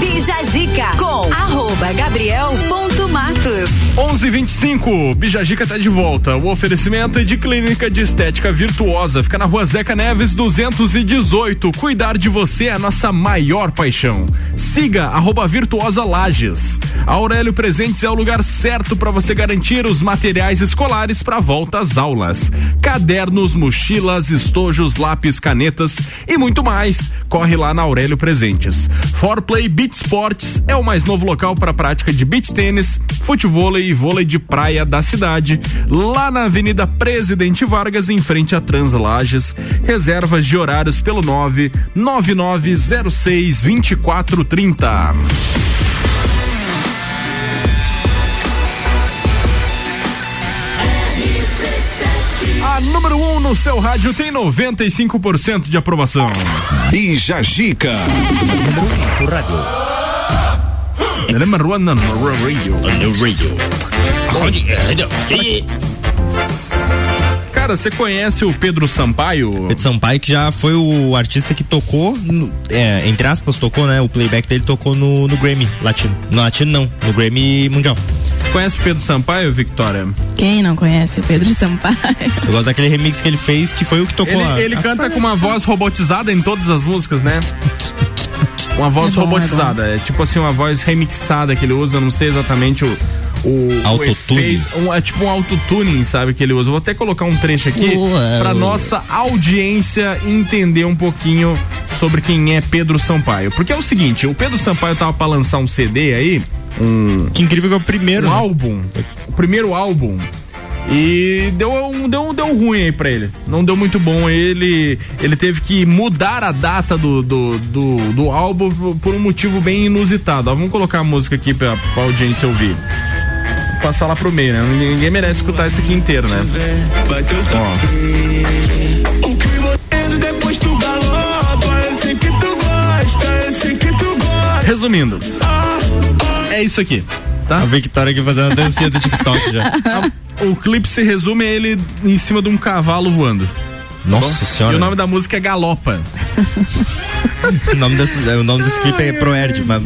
Bija Zica com arroba gabriel.matos. 11:25 Bijagica tá de volta. O oferecimento é de clínica de estética virtuosa. Fica na rua Zeca Neves 218. Cuidar de você é a nossa maior paixão. Siga arroba virtuosa Lages. Aurélio Presentes é o lugar certo para você garantir os materiais escolares para volta às aulas. Cadernos, mochilas, estojos, lápis, canetas e muito mais. Corre lá na Aurélio Presentes. Forplay Beach Sports é o mais novo local para prática de beach tênis, futebol e vôlei de praia da cidade, lá na Avenida Presidente Vargas, em frente a Translages. Reservas de horários pelo 99906 2430. A número 1 um no seu rádio tem 95% de aprovação. Bija Gica. O rádio. Number one on the radio. On the radio. Cara, você conhece o Pedro Sampaio? Pedro Sampaio, que já foi o artista que tocou, no, é, entre aspas, tocou, né? O playback dele tocou no, no Grammy latino. No latino não, no Grammy mundial. Você conhece o Pedro Sampaio, Victoria? Quem não conhece o Pedro Sampaio? Eu gosto daquele remix que ele fez, que foi o que tocou Ele, lá. ele canta com uma voz robotizada em todas as músicas, né? Uma voz É bom, robotizada. É, tipo assim, uma voz remixada que ele usa, não sei exatamente o. O, Autotune. um, é tipo um autotuning, sabe, que ele usa. Vou até colocar um trecho aqui Uau. pra nossa audiência entender um pouquinho sobre quem é Pedro Sampaio. Porque é o seguinte, o Pedro Sampaio tava pra lançar um CD aí, um Que incrível que é o primeiro. um né? álbum, o primeiro álbum. E deu um, deu, um- deu ruim aí pra ele. Não deu muito bom. Ele ele teve que mudar a data do, do, do, do álbum por- por um motivo bem inusitado. Ó, vamos colocar a música aqui pra, pra audiência ouvir. Passar lá pro meio, né? Ninguém, merece escutar isso aqui inteiro, né? Ó. Depois tu galopa, eu sei que tu gosta, eu sei que tu gosta. Resumindo, é isso aqui, tá? A Victoria aqui fazendo a dancinha do TikTok já. O clipe se resume a ele em cima de um cavalo voando. Nossa Bom? senhora. E o nome da música é Galopa. O nome desse, o nome desse clipe é Proerd, mas...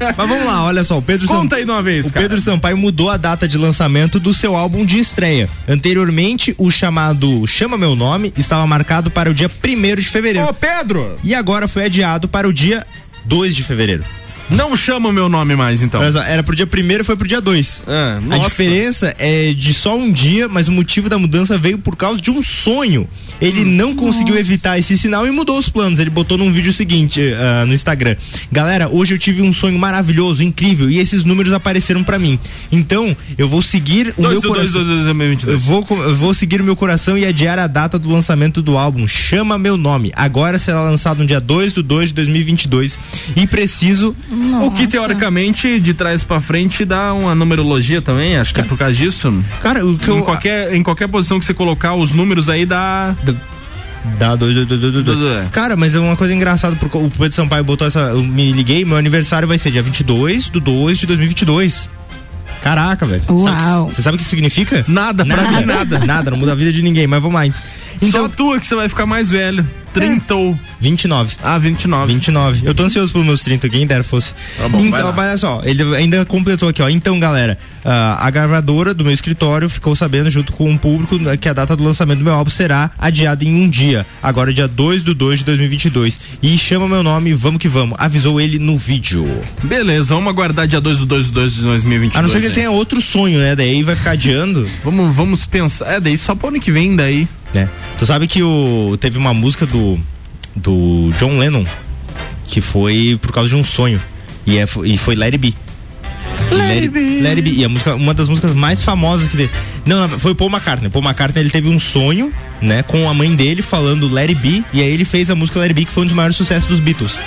mas vamos lá, olha só, o Pedro Conta Sampaio, aí de uma vez, o cara. Pedro Sampaio mudou a data de lançamento do seu álbum de estreia. Anteriormente, o chamado Chama Meu Nome estava marcado para o dia 1 de fevereiro. Ô, Pedro! E agora foi adiado para o dia 2 de fevereiro. Não chama o meu nome mais, então. Era pro dia 1 e foi pro dia 2. Ah, A nossa. diferença é de só um dia, mas o motivo da mudança veio por causa de um sonho. Ele Hum. não conseguiu evitar esse sinal e mudou os planos. Ele botou num vídeo seguinte ah, no Instagram: Galera, hoje eu tive um sonho maravilhoso, incrível, e esses números apareceram pra mim. Então, eu vou seguir o 2 meu do 2 coração. do 2022. Eu vou, eu vou seguir o meu coração e adiar a data do lançamento do álbum. Chama meu nome. Agora será lançado no dia 2 do 2 de 2022. E preciso. O que teoricamente de trás pra frente dá uma numerologia também, acho que é por causa disso. Cara, o que em eu- qualquer em qualquer posição que você colocar os números aí dá Dá dois, dois, dois, dois, dois, dois. Dois, é. Cara, mas é uma coisa engraçada, porque o Pedro Sampaio botou essa. Eu me liguei, meu aniversário vai ser dia 22 do 2 de 2022. Caraca, velho. Uau. Você sabe o que significa? nada, pra mim nada. Nada, não muda a vida de ninguém, mas vamos lá. Então, Só tu é que você vai ficar mais velho. 30 ou 29. Ah, 29. 29. Eu tô ansioso pelos meus 30, quem dera fosse. Tá bom, então, mas olha só, ele ainda completou aqui, ó. Então, galera, ah, a gravadora do meu escritório ficou sabendo, junto com o público, né, que a data do lançamento do meu álbum será adiada em um dia. Agora, dia 2 do 2 de 2022. E chama meu nome, vamos que vamos. Avisou ele no vídeo. Beleza, vamos aguardar dia 2 do 2 do 2 de 2022. A não ser que ele tenha outro sonho, né? Daí vai ficar adiando. Vamos, vamos pensar. É, daí só pro ano que vem, daí. né? Tu sabe que o, teve uma música do, do John Lennon que foi por causa de um sonho. E, é, e foi. Let, It Be. Let It Be. E a música, uma das músicas mais famosas que teve. Não, não, foi o Paul McCartney. Paul McCartney ele teve um sonho, né, com a mãe dele falando It Be. E aí ele fez a música It Be, que foi um dos maiores sucessos dos Beatles.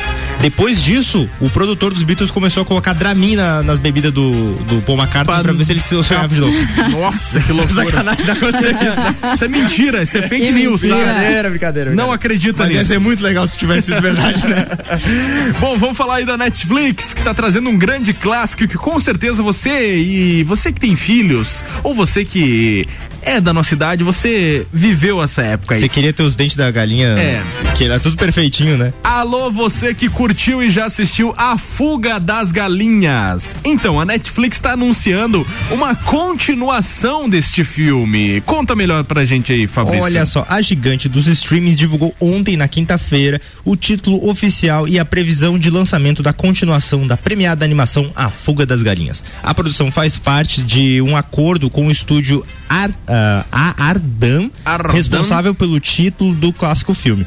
Depois disso, o produtor dos Beatles começou a colocar Dramin na- nas bebidas do, do Paul McCartney pra, ver se ele se sonhava de novo. Nossa, que loucura. Sacanagem tá acontecendo isso, né? Isso é mentira, isso é fake Que news, tá? Brincadeira, brincadeira. Não acredita Mas ia ser muito legal se tivesse sido verdade, né? Bom, vamos falar aí da Netflix, que tá trazendo um grande clássico que com certeza você e você que tem filhos, ou você que é da nossa idade, você viveu essa época aí. Você queria ter os dentes da galinha, É. que era tudo perfeitinho, né? Alô, você que curtiu e já assistiu A Fuga das Galinhas. Então, a Netflix está anunciando uma continuação deste filme. Conta melhor pra gente aí, Fabrício. Olha só, a gigante dos streamings divulgou ontem, na quinta-feira, o título oficial e a previsão de lançamento da continuação da premiada animação A Fuga das Galinhas. A produção faz parte de um acordo com o estúdio Ar, ah, a Ardam, Ardam. responsável pelo título do clássico filme.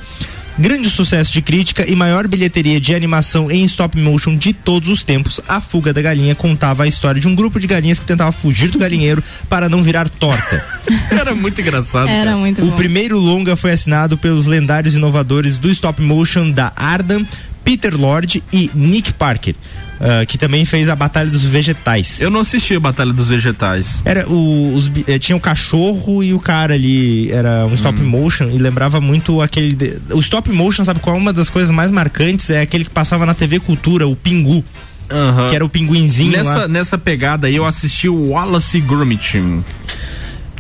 Grande sucesso de crítica e maior bilheteria de animação em stop motion de todos os tempos, A Fuga da Galinha contava a história de um grupo de galinhas que tentava fugir do galinheiro para não virar torta. Era muito engraçado. Era cara. muito O bom. primeiro longa foi assinado pelos lendários inovadores do stop motion da Ardam, Peter Lord e Nick Parker, ah, que também fez a Batalha dos Vegetais. Eu não assisti a Batalha dos Vegetais. Era o, os, eh, tinha o cachorro e o cara ali, era um stop Hum. motion e lembrava muito aquele. de- o stop motion, sabe qual é uma das coisas mais marcantes? É aquele que passava na TV Cultura, o Pingu. Aham. Que era o pinguinzinho Nessa, lá. nessa pegada aí eu assisti o Wallace Gromit.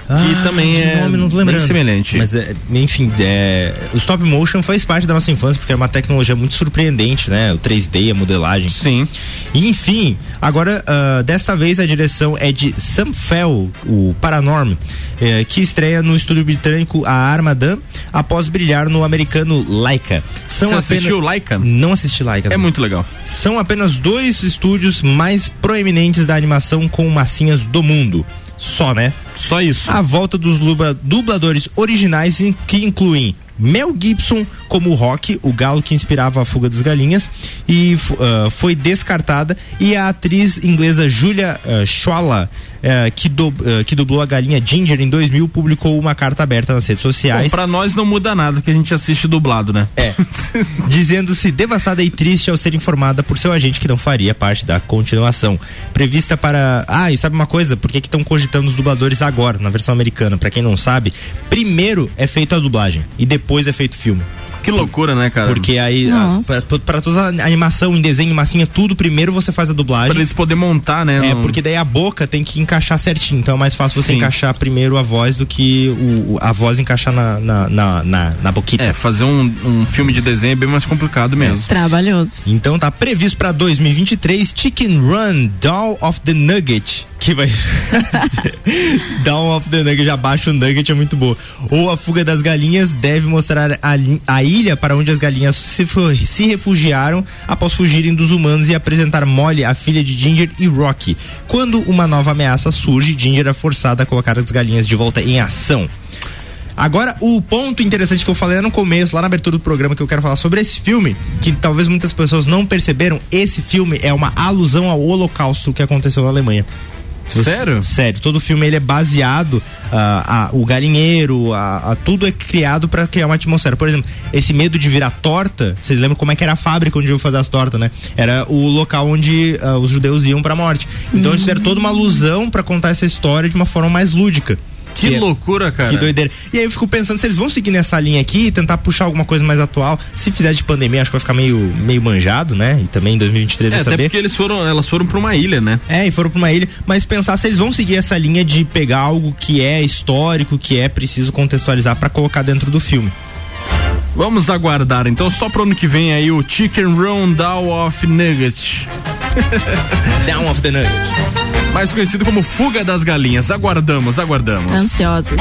Ah, que também é nome não tô bem semelhante. Mas, é, enfim, é, o stop motion faz parte da nossa infância porque é uma tecnologia muito surpreendente, né? O 3D, a modelagem. Sim. E, enfim, agora, ah, dessa vez a direção é de Sam Fell, o Paranorm, eh, que estreia no estúdio britânico A Armadan após brilhar no americano Laika. São Você apenas... assistiu Laika? Não assisti Laika. É não. muito legal. São apenas dois estúdios mais proeminentes da animação com massinhas do mundo. Só, né? Só isso. A volta dos dubladores originais, que incluem Mel Gibson como o Rock, o galo que inspirava a fuga das galinhas, e ah, foi descartada, e a atriz inglesa Julia uh, Schwala, eh, que, dub- ah, que dublou a galinha Ginger em 2000, publicou uma carta aberta nas redes Bom, sociais. pra nós não muda nada que a gente assiste dublado, né? É. Dizendo-se devastada e triste ao ser informada por seu agente que não faria parte da continuação. Prevista para. Ah, e sabe uma coisa? Por que estão cogitando os dubladores agora, na versão americana? Pra quem não sabe, primeiro é feito a dublagem e depois é feito o filme. Que loucura, né, cara? Porque aí, a- Nossa. pra, pra toda a animação, em desenho, massinha, tudo, primeiro você faz a dublagem. Pra eles poderem montar, né? É, no- porque daí a boca tem que encaixar certinho. Então é mais fácil você Sim. encaixar primeiro a voz do que o, a voz encaixar na, na, na, na, na boquita. É, fazer um, um filme de desenho é bem mais complicado mesmo. Trabalhoso. Então tá previsto pra 2023 Chicken Run Dawn of the Nugget, que vai Dawn of the Nugget, abaixo o Nugget é muito boa. Ou a fuga das galinhas deve mostrar a, a ilha para onde as galinhas se, se refugiaram após fugirem dos humanos e apresentar Molly, a filha de Ginger e Rocky. Quando uma nova ameaça surge, Ginger é forçada a colocar as galinhas de volta em ação. Agora, o ponto interessante que eu falei lá no começo, lá na abertura do programa, que eu quero falar sobre esse filme, que talvez muitas pessoas não perceberam, esse filme é uma alusão ao holocausto que aconteceu na Alemanha. Sério? Sério, todo o filme ele é baseado, ah, a- o galinheiro, a, a- tudo é criado pra criar uma atmosfera. Por exemplo, esse medo de virar torta, vocês lembram como é que era a fábrica onde iam fazer as tortas, né? Era o local onde ah, os judeus iam pra morte. Então eles fizeram toda uma alusão pra contar essa história de uma forma mais lúdica. Que é- loucura, cara. que doideira. E aí eu fico pensando se eles vão seguir nessa linha aqui e tentar puxar alguma coisa mais atual. Se fizer de pandemia, acho que vai ficar meio, meio manjado, né? E também em 2023 É, vai até saber. porque eles foram, elas foram pra uma ilha, né? É, e foram pra uma ilha, mas pensar se eles vão seguir essa linha de pegar algo que é histórico, que é preciso contextualizar pra colocar dentro do filme. Vamos aguardar. Então, só pro ano que vem aí o Chicken Run Down of Nugget. Down of the Nugget mais conhecido como Fuga das Galinhas. Aguardamos, aguardamos. Ansiosos.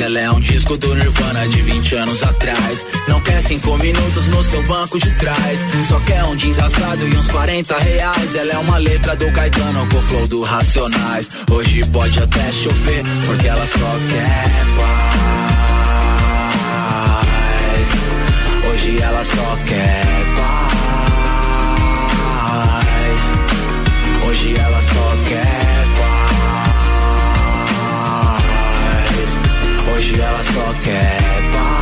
Ela é um disco do Nirvana de 20 anos atrás. Não quer cinco minutos no seu banco de trás. Só quer um jeans rasgado e uns 40 reais. Ela é uma letra do Caetano com flow do Racionais. Hoje pode até chover, porque ela só quer paz. Hoje ela só quer paz. Hoje ela só quer paz. Hoje ela só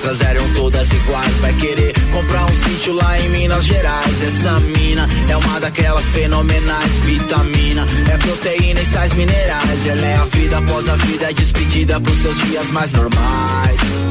eram todas iguais. Vai querer comprar um sítio lá em Minas Gerais. Essa mina é uma daquelas fenomenais. Vitamina, é proteína e sais minerais. Ela é a vida após a vida, é despedida pros seus dias mais normais.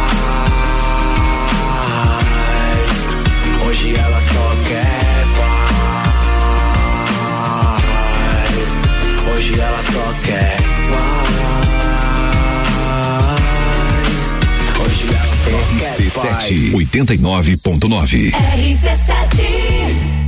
Hoje ela só quer paz. Hoje ela só quer paz. Hoje ela só quer paz. RC7 89.9. RC7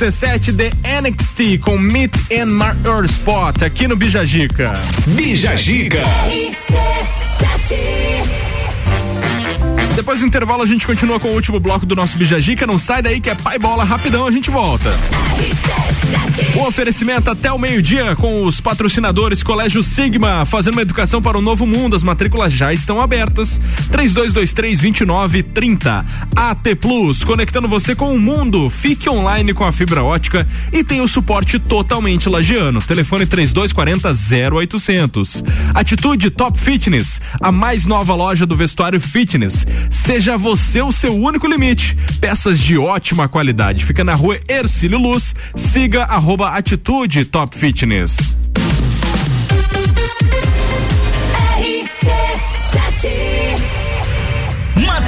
RC7 The NXT com Meet and My Earth Spot aqui no Bijagica. Bijagica. Depois do intervalo a gente continua com o último bloco do nosso Bijagica. Não sai daí que é pai bola rapidão, a gente volta. O oferecimento até o meio-dia com os patrocinadores Colégio Sigma, fazendo uma educação para o novo mundo. As matrículas já estão abertas. 3223-2930. AT Plus, conectando você com o mundo. Fique online com a fibra ótica e tem o suporte totalmente lagiano. Telefone 3240 0800. Atitude Top Fitness, a mais nova loja do vestuário fitness. Seja você o seu único limite. Peças de ótima qualidade. Fica na rua Ercílio Luz. Siga arroba Atitude Top Fitness.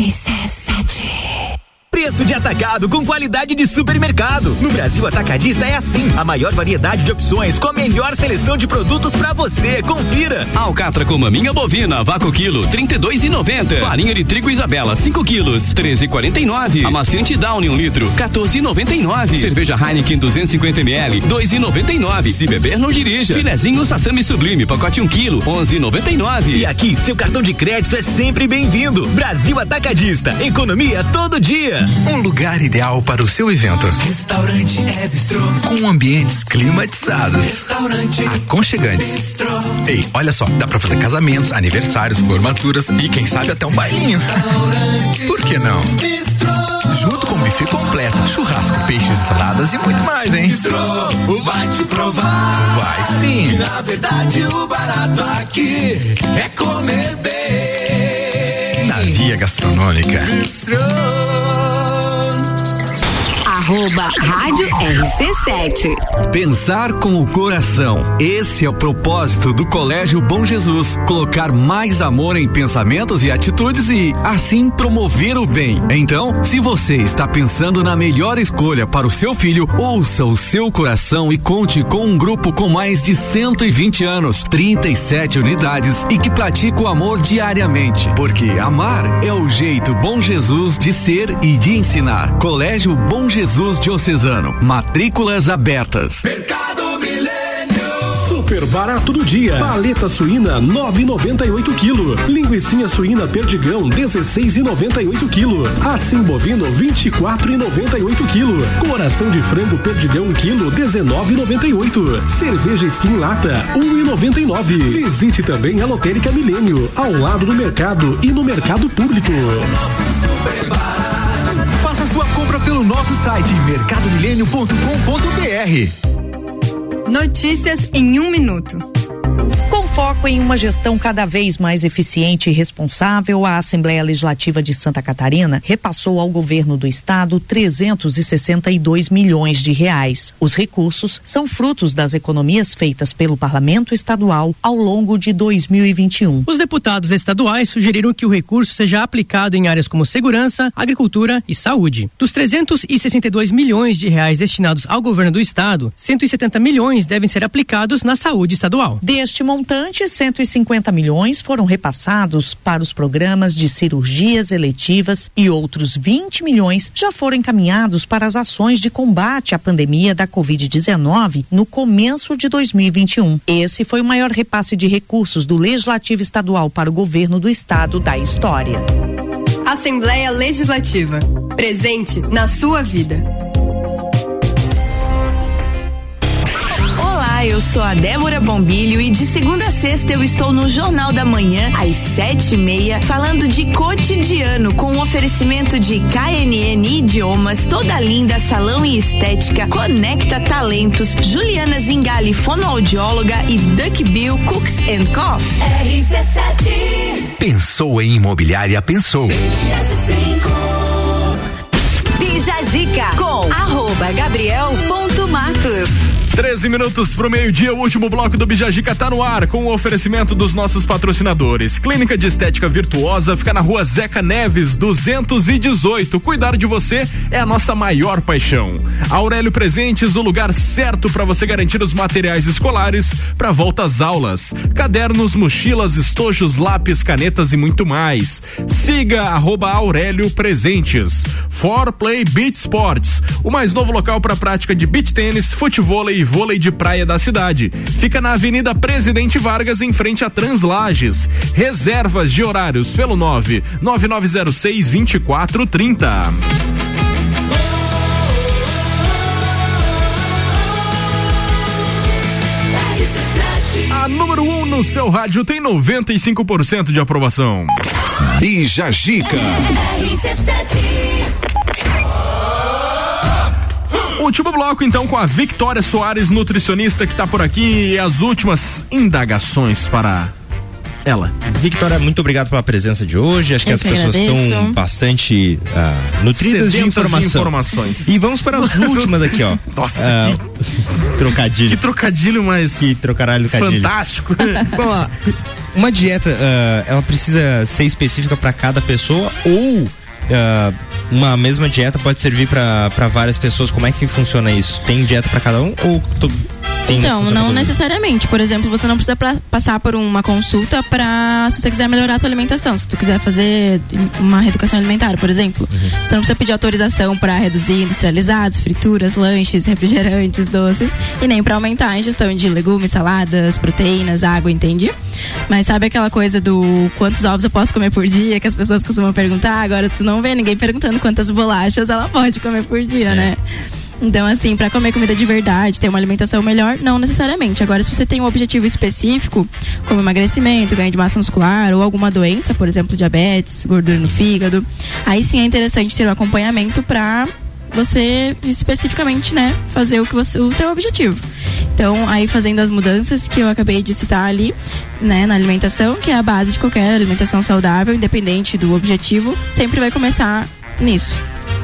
he said. Preço de atacado com qualidade de supermercado. No Brasil Atacadista é assim. A maior variedade de opções com a melhor seleção de produtos para você. Confira. Alcatra com maminha bovina, vácuo quilo, 32 e 90. Farinha de trigo Isabela, 5 quilos, 13 e 49. Amaciante Downy, 1 um litro, 14 e 99. Cerveja Heineken 250 ml, 2 e 99. Se beber, não dirija. Filezinho Sassami Sublime, pacote 1 um quilo, 11 e 99. E aqui, seu cartão de crédito é sempre bem-vindo. Brasil Atacadista. Economia todo dia. Um lugar ideal para o seu evento. Restaurante é bistrô. Com ambientes climatizados. Restaurante aconchegantes. bistrô. Ei, olha só, dá pra fazer casamentos, aniversários, formaturas e quem sabe até um bailinho. Por que não? Junto com buffet completo, churrasco, peixes, saladas e muito mais, hein? Bistrô, vai te provar. Vai sim. Na verdade, o barato aqui é comer bem. Na via gastronômica. Arroba Rádio RC7. Pensar com o coração. Esse é o propósito do Colégio Bom Jesus. Colocar mais amor em pensamentos e atitudes e, assim, promover o bem. Então, se você está pensando na melhor escolha para o seu filho, ouça o seu coração e conte com um grupo com mais de 120 anos, 37 unidades e que pratica o amor diariamente. Porque amar é o jeito Bom Jesus de ser e de ensinar. Colégio Bom Jesus Diocesano. Matrículas abertas. Mercado Milênio. Super barato do dia. Paleta suína 9,98 kg. Linguiça suína perdigão 16,98 kg. Assim bovino 24,98 kg. Coração de frango perdigão 1 kg 19,98. Cerveja skin lata 1,99. Visite também a Lotérica Milênio ao lado do mercado e no mercado público. Faça sua pelo nosso site mercadomilênio.com.br. Notícias em um minuto. Foco em uma gestão cada vez mais eficiente e responsável, a Assembleia Legislativa de Santa Catarina repassou ao governo do estado 362 milhões de reais. Os recursos são frutos das economias feitas pelo Parlamento Estadual ao longo de 2021. Os deputados estaduais sugeriram que o recurso seja aplicado em áreas como segurança, agricultura e saúde. Dos 362 milhões de reais destinados ao governo do estado, 170 milhões devem ser aplicados na saúde estadual. Deste montante, 150 milhões foram repassados para os programas de cirurgias eletivas e outros 20 milhões já foram encaminhados para as ações de combate à pandemia da Covid-19 no começo de 2021. Esse foi o maior repasse de recursos do Legislativo Estadual para o governo do estado da história. Assembleia Legislativa. Presente na sua vida. Olá, eu sou a Débora Bombilho e de segunda a sexta eu estou no Jornal da Manhã, às sete e meia, falando de cotidiano, com um oferecimento de KNN Idiomas, Toda Linda Salão e Estética, Conecta Talentos, Juliana Zingali, fonoaudióloga e Duck Bill Cooks and Coffee. RC7 Pensou em imobiliária, pensou. Bija Zica com arroba gabriel.matos. 13 minutos pro meio-dia, o último bloco do Bijagica tá no ar com o oferecimento dos nossos patrocinadores. Clínica de Estética Virtuosa fica na rua Zeca Neves, 218. Cuidar de você é a nossa maior paixão. Aurélio Presentes, o lugar certo para você garantir os materiais escolares para volta às aulas. Cadernos, mochilas, estojos, lápis, canetas e muito mais. Siga arroba Aurélio Presentes. For Play Beach Sports, o mais novo local para prática de beach tênis, futebol e vôlei de praia da cidade. Fica na Avenida Presidente Vargas, em frente a Translages. Reservas de horários pelo 9 9906 2430. A número 1 um no seu rádio tem 95% de aprovação. Bija Gica. Último bloco, então, com a Victoria Soares, nutricionista, que tá por aqui. E as últimas indagações para ela. Victoria, muito obrigado pela presença de hoje. Acho que Eu as que pessoas agradeço. estão bastante ah, nutridas de Sedentas de informação. informações. E vamos para as últimas aqui, ó. Nossa, Ah, trocadilho. Que trocadilho mais. Que trocaralho do cadilho. Fantástico. Vamos lá. Uma dieta, ah, ela precisa ser específica para cada pessoa ou uma mesma dieta pode servir para várias pessoas? Como é que funciona isso? Tem dieta para cada um ou tu, Então, não necessariamente. Por exemplo, você não precisa pra- passar por uma consulta pra se você quiser melhorar a sua alimentação. Se tu quiser fazer uma reeducação alimentar, por exemplo, Uhum. você não precisa pedir autorização pra reduzir industrializados, frituras, lanches, refrigerantes, doces e nem pra aumentar a ingestão de legumes, saladas, proteínas, água, entende? Mas sabe aquela coisa do quantos ovos eu posso comer por dia que as pessoas costumam perguntar? Agora tu não vê ninguém perguntando quantas bolachas ela pode comer por dia, né? Então, assim, para comer comida de verdade, ter uma alimentação melhor, não necessariamente. Agora, se você tem um objetivo específico, como emagrecimento, ganho de massa muscular ou alguma doença, por exemplo, diabetes, gordura no fígado, aí sim é interessante ter um acompanhamento para você especificamente, né, fazer o que você, o teu objetivo. Então, aí fazendo as mudanças que eu acabei de citar ali, né, na alimentação, que é a base de qualquer alimentação saudável, independente do objetivo, sempre vai começar nisso.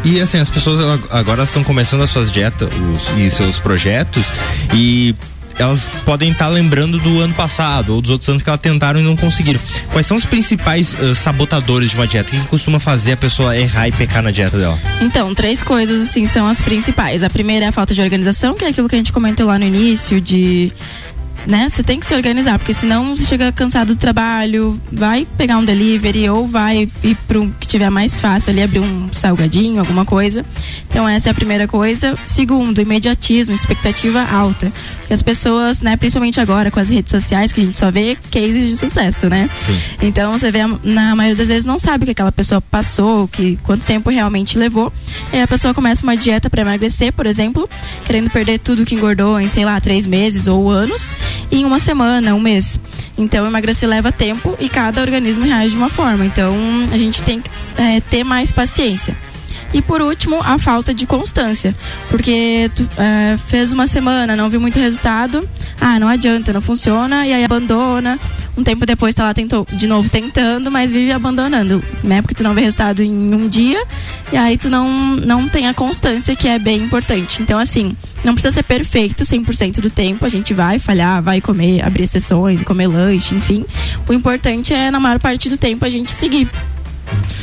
E assim, as pessoas agora estão começando as suas dietas os, e seus projetos e elas podem estar lembrando do ano passado ou dos outros anos que elas tentaram e não conseguiram. Quais são os principais ah, sabotadores de uma dieta? O que, que costuma fazer a pessoa errar e pecar na dieta dela? Então, três coisas assim são as principais. A primeira é a falta de organização, que é aquilo que a gente comentou lá no início, de né? Você tem que se organizar, porque senão você chega cansado do trabalho, vai pegar um delivery ou vai ir para um que tiver mais fácil ali, abrir um salgadinho, alguma coisa. Então essa é a primeira coisa. Segundo, imediatismo, expectativa alta. Porque as pessoas, né, principalmente agora com as redes sociais, que a gente só vê cases de sucesso, né? Sim. Então você vê, na maioria das vezes não sabe o que aquela pessoa passou, que quanto tempo realmente levou. E aí a pessoa começa uma dieta para emagrecer, por exemplo, querendo perder tudo que engordou em, sei lá, três meses ou anos, em uma semana, um mês. Então emagrecer leva tempo e cada organismo reage de uma forma. Então a gente tem que é, ter mais paciência. E por último, a falta de constância. Porque tu é, fez uma semana, não viu muito resultado, ah, não adianta, não funciona, e aí abandona. Um tempo depois tá lá tentou, de novo tentando, mas vive abandonando, né? Porque tu não vê resultado em um dia, e aí tu não, não tem a constância que é bem importante. Então, assim, não precisa ser perfeito 100% do tempo, a gente vai falhar, vai comer, abrir sessões, comer lanche, enfim. O importante é, na maior parte do tempo, a gente seguir.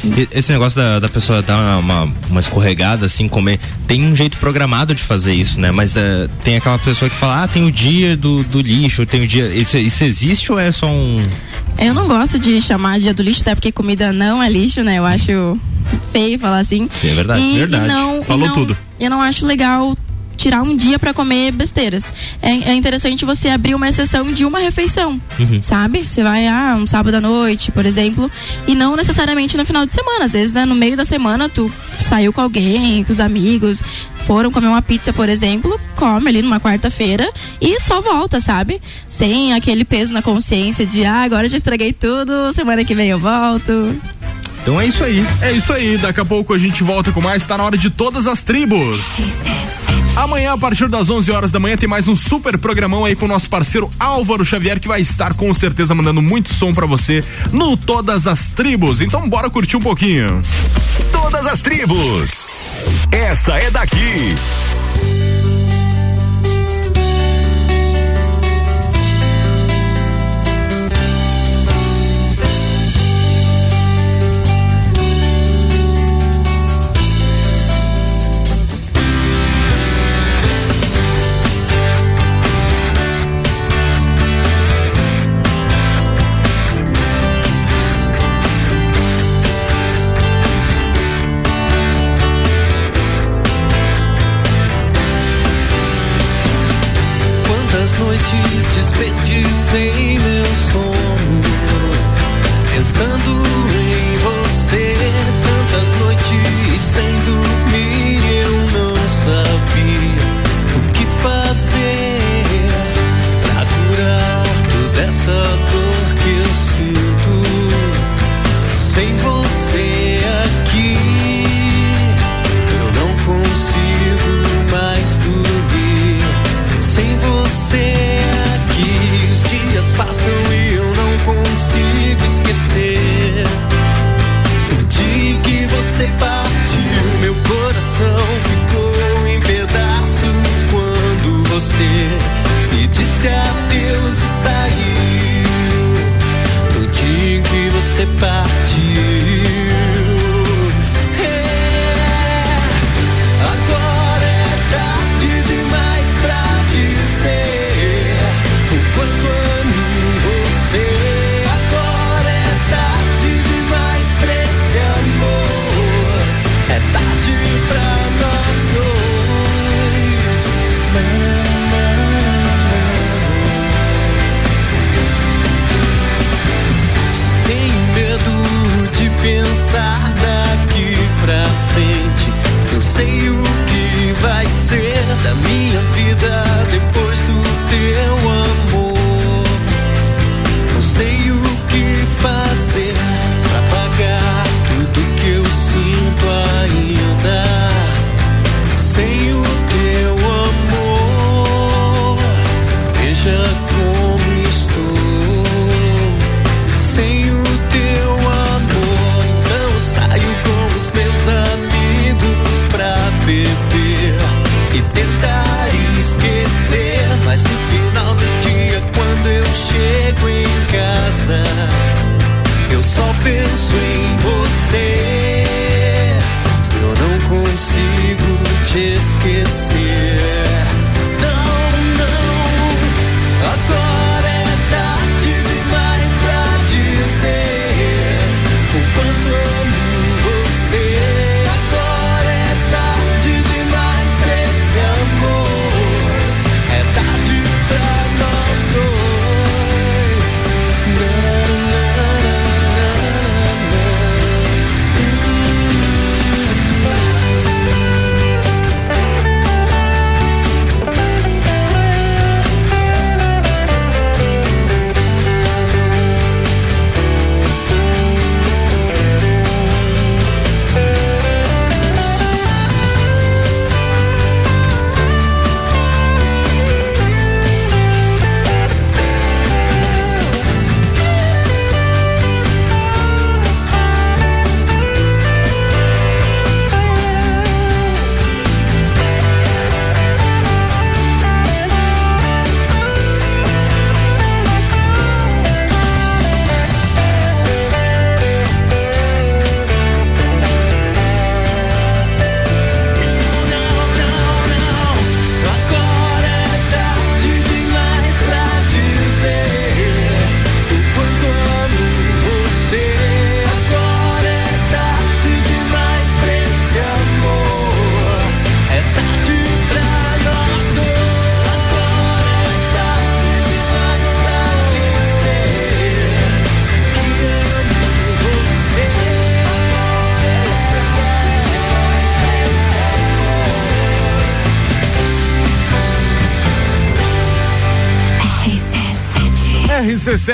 E Esse negócio da, da pessoa dar uma, uma escorregada, assim, comer, tem um jeito programado de fazer isso, né? Mas eh, tem aquela pessoa que fala, ah, tem o dia do, do lixo, tem o dia. Isso, isso existe ou é só um. Eu não gosto de chamar dia do lixo, até porque comida não é lixo, né? Eu acho feio falar assim. Sim, é verdade. E, Verdade. e não, e Falou não- tudo. Eu não acho legal tirar um dia pra comer besteiras. É, é interessante você abrir uma exceção de uma refeição, Uhum. sabe? Você vai, ah, um sábado à noite, por exemplo, e não necessariamente no final de semana. Às vezes, né, no meio da semana, tu saiu com alguém, com os amigos, foram comer uma pizza, por exemplo, come ali numa quarta-feira e só volta, sabe? Sem aquele peso na consciência de, ah, agora já estraguei tudo, semana que vem eu volto. Então é isso aí. É isso aí. Daqui a pouco a gente volta com mais. Tá na hora de todas as tribos. Amanhã, a partir das 11 horas da manhã, tem mais um super programão aí com o nosso parceiro Álvaro Xavier, que vai estar com certeza mandando muito som para você no Todas as Tribos. Então, bora curtir um pouquinho. Todas as tribos. Essa é daqui.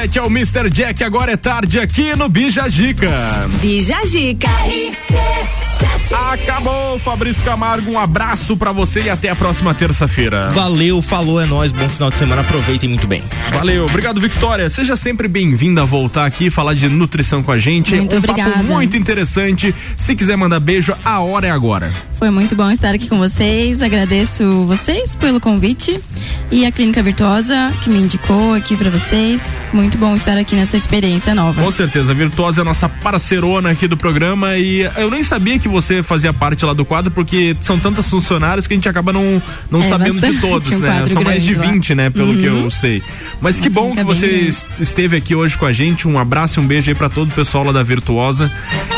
RC7 é o Mr. Jack, agora é tarde aqui no Bija Gica. Bija Gica. Acabou, Fabrício Camargo. Um abraço para você e até a próxima terça-feira. Valeu, falou, é nóis. Bom final de semana. Aproveitem muito bem. Valeu, obrigado, Victoria. Seja sempre bem-vinda a voltar aqui e falar de nutrição com a gente. Muito um obrigada. papo muito interessante. Se quiser mandar beijo, a hora é agora. Foi muito bom estar aqui com vocês. Agradeço vocês pelo convite e a Clínica Virtuosa que me indicou aqui para vocês. Muito bom estar aqui nessa experiência nova. Com certeza, a Virtuosa é a nossa parceirona aqui do programa e eu nem sabia que você fazia parte lá do quadro porque são tantas funcionárias que a gente acaba não, não É, sabendo de todos, um né? São mais de grande lá. 20, né? Pelo que Uhum. eu sei. Mas que bom que você bem esteve aqui hoje com a gente. Um abraço e um beijo aí pra todo o pessoal lá da Virtuosa.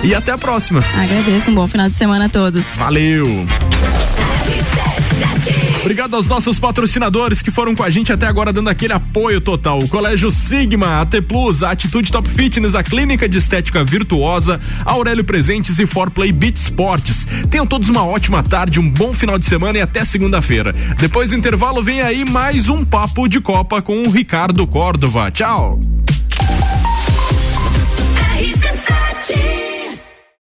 E até a próxima. Agradeço, um bom final de semana a todos. Valeu! Obrigado aos nossos patrocinadores que foram com a gente até agora dando aquele apoio total. O Colégio Sigma, a T Plus, a Atitude Top Fitness, a Clínica de Estética Virtuosa, Aurélio Presentes e Forplay Beat Sports. Tenham todos uma ótima tarde, um bom final de semana e até segunda-feira. Depois do intervalo vem aí mais um papo de Copa com o Ricardo Córdova. Tchau!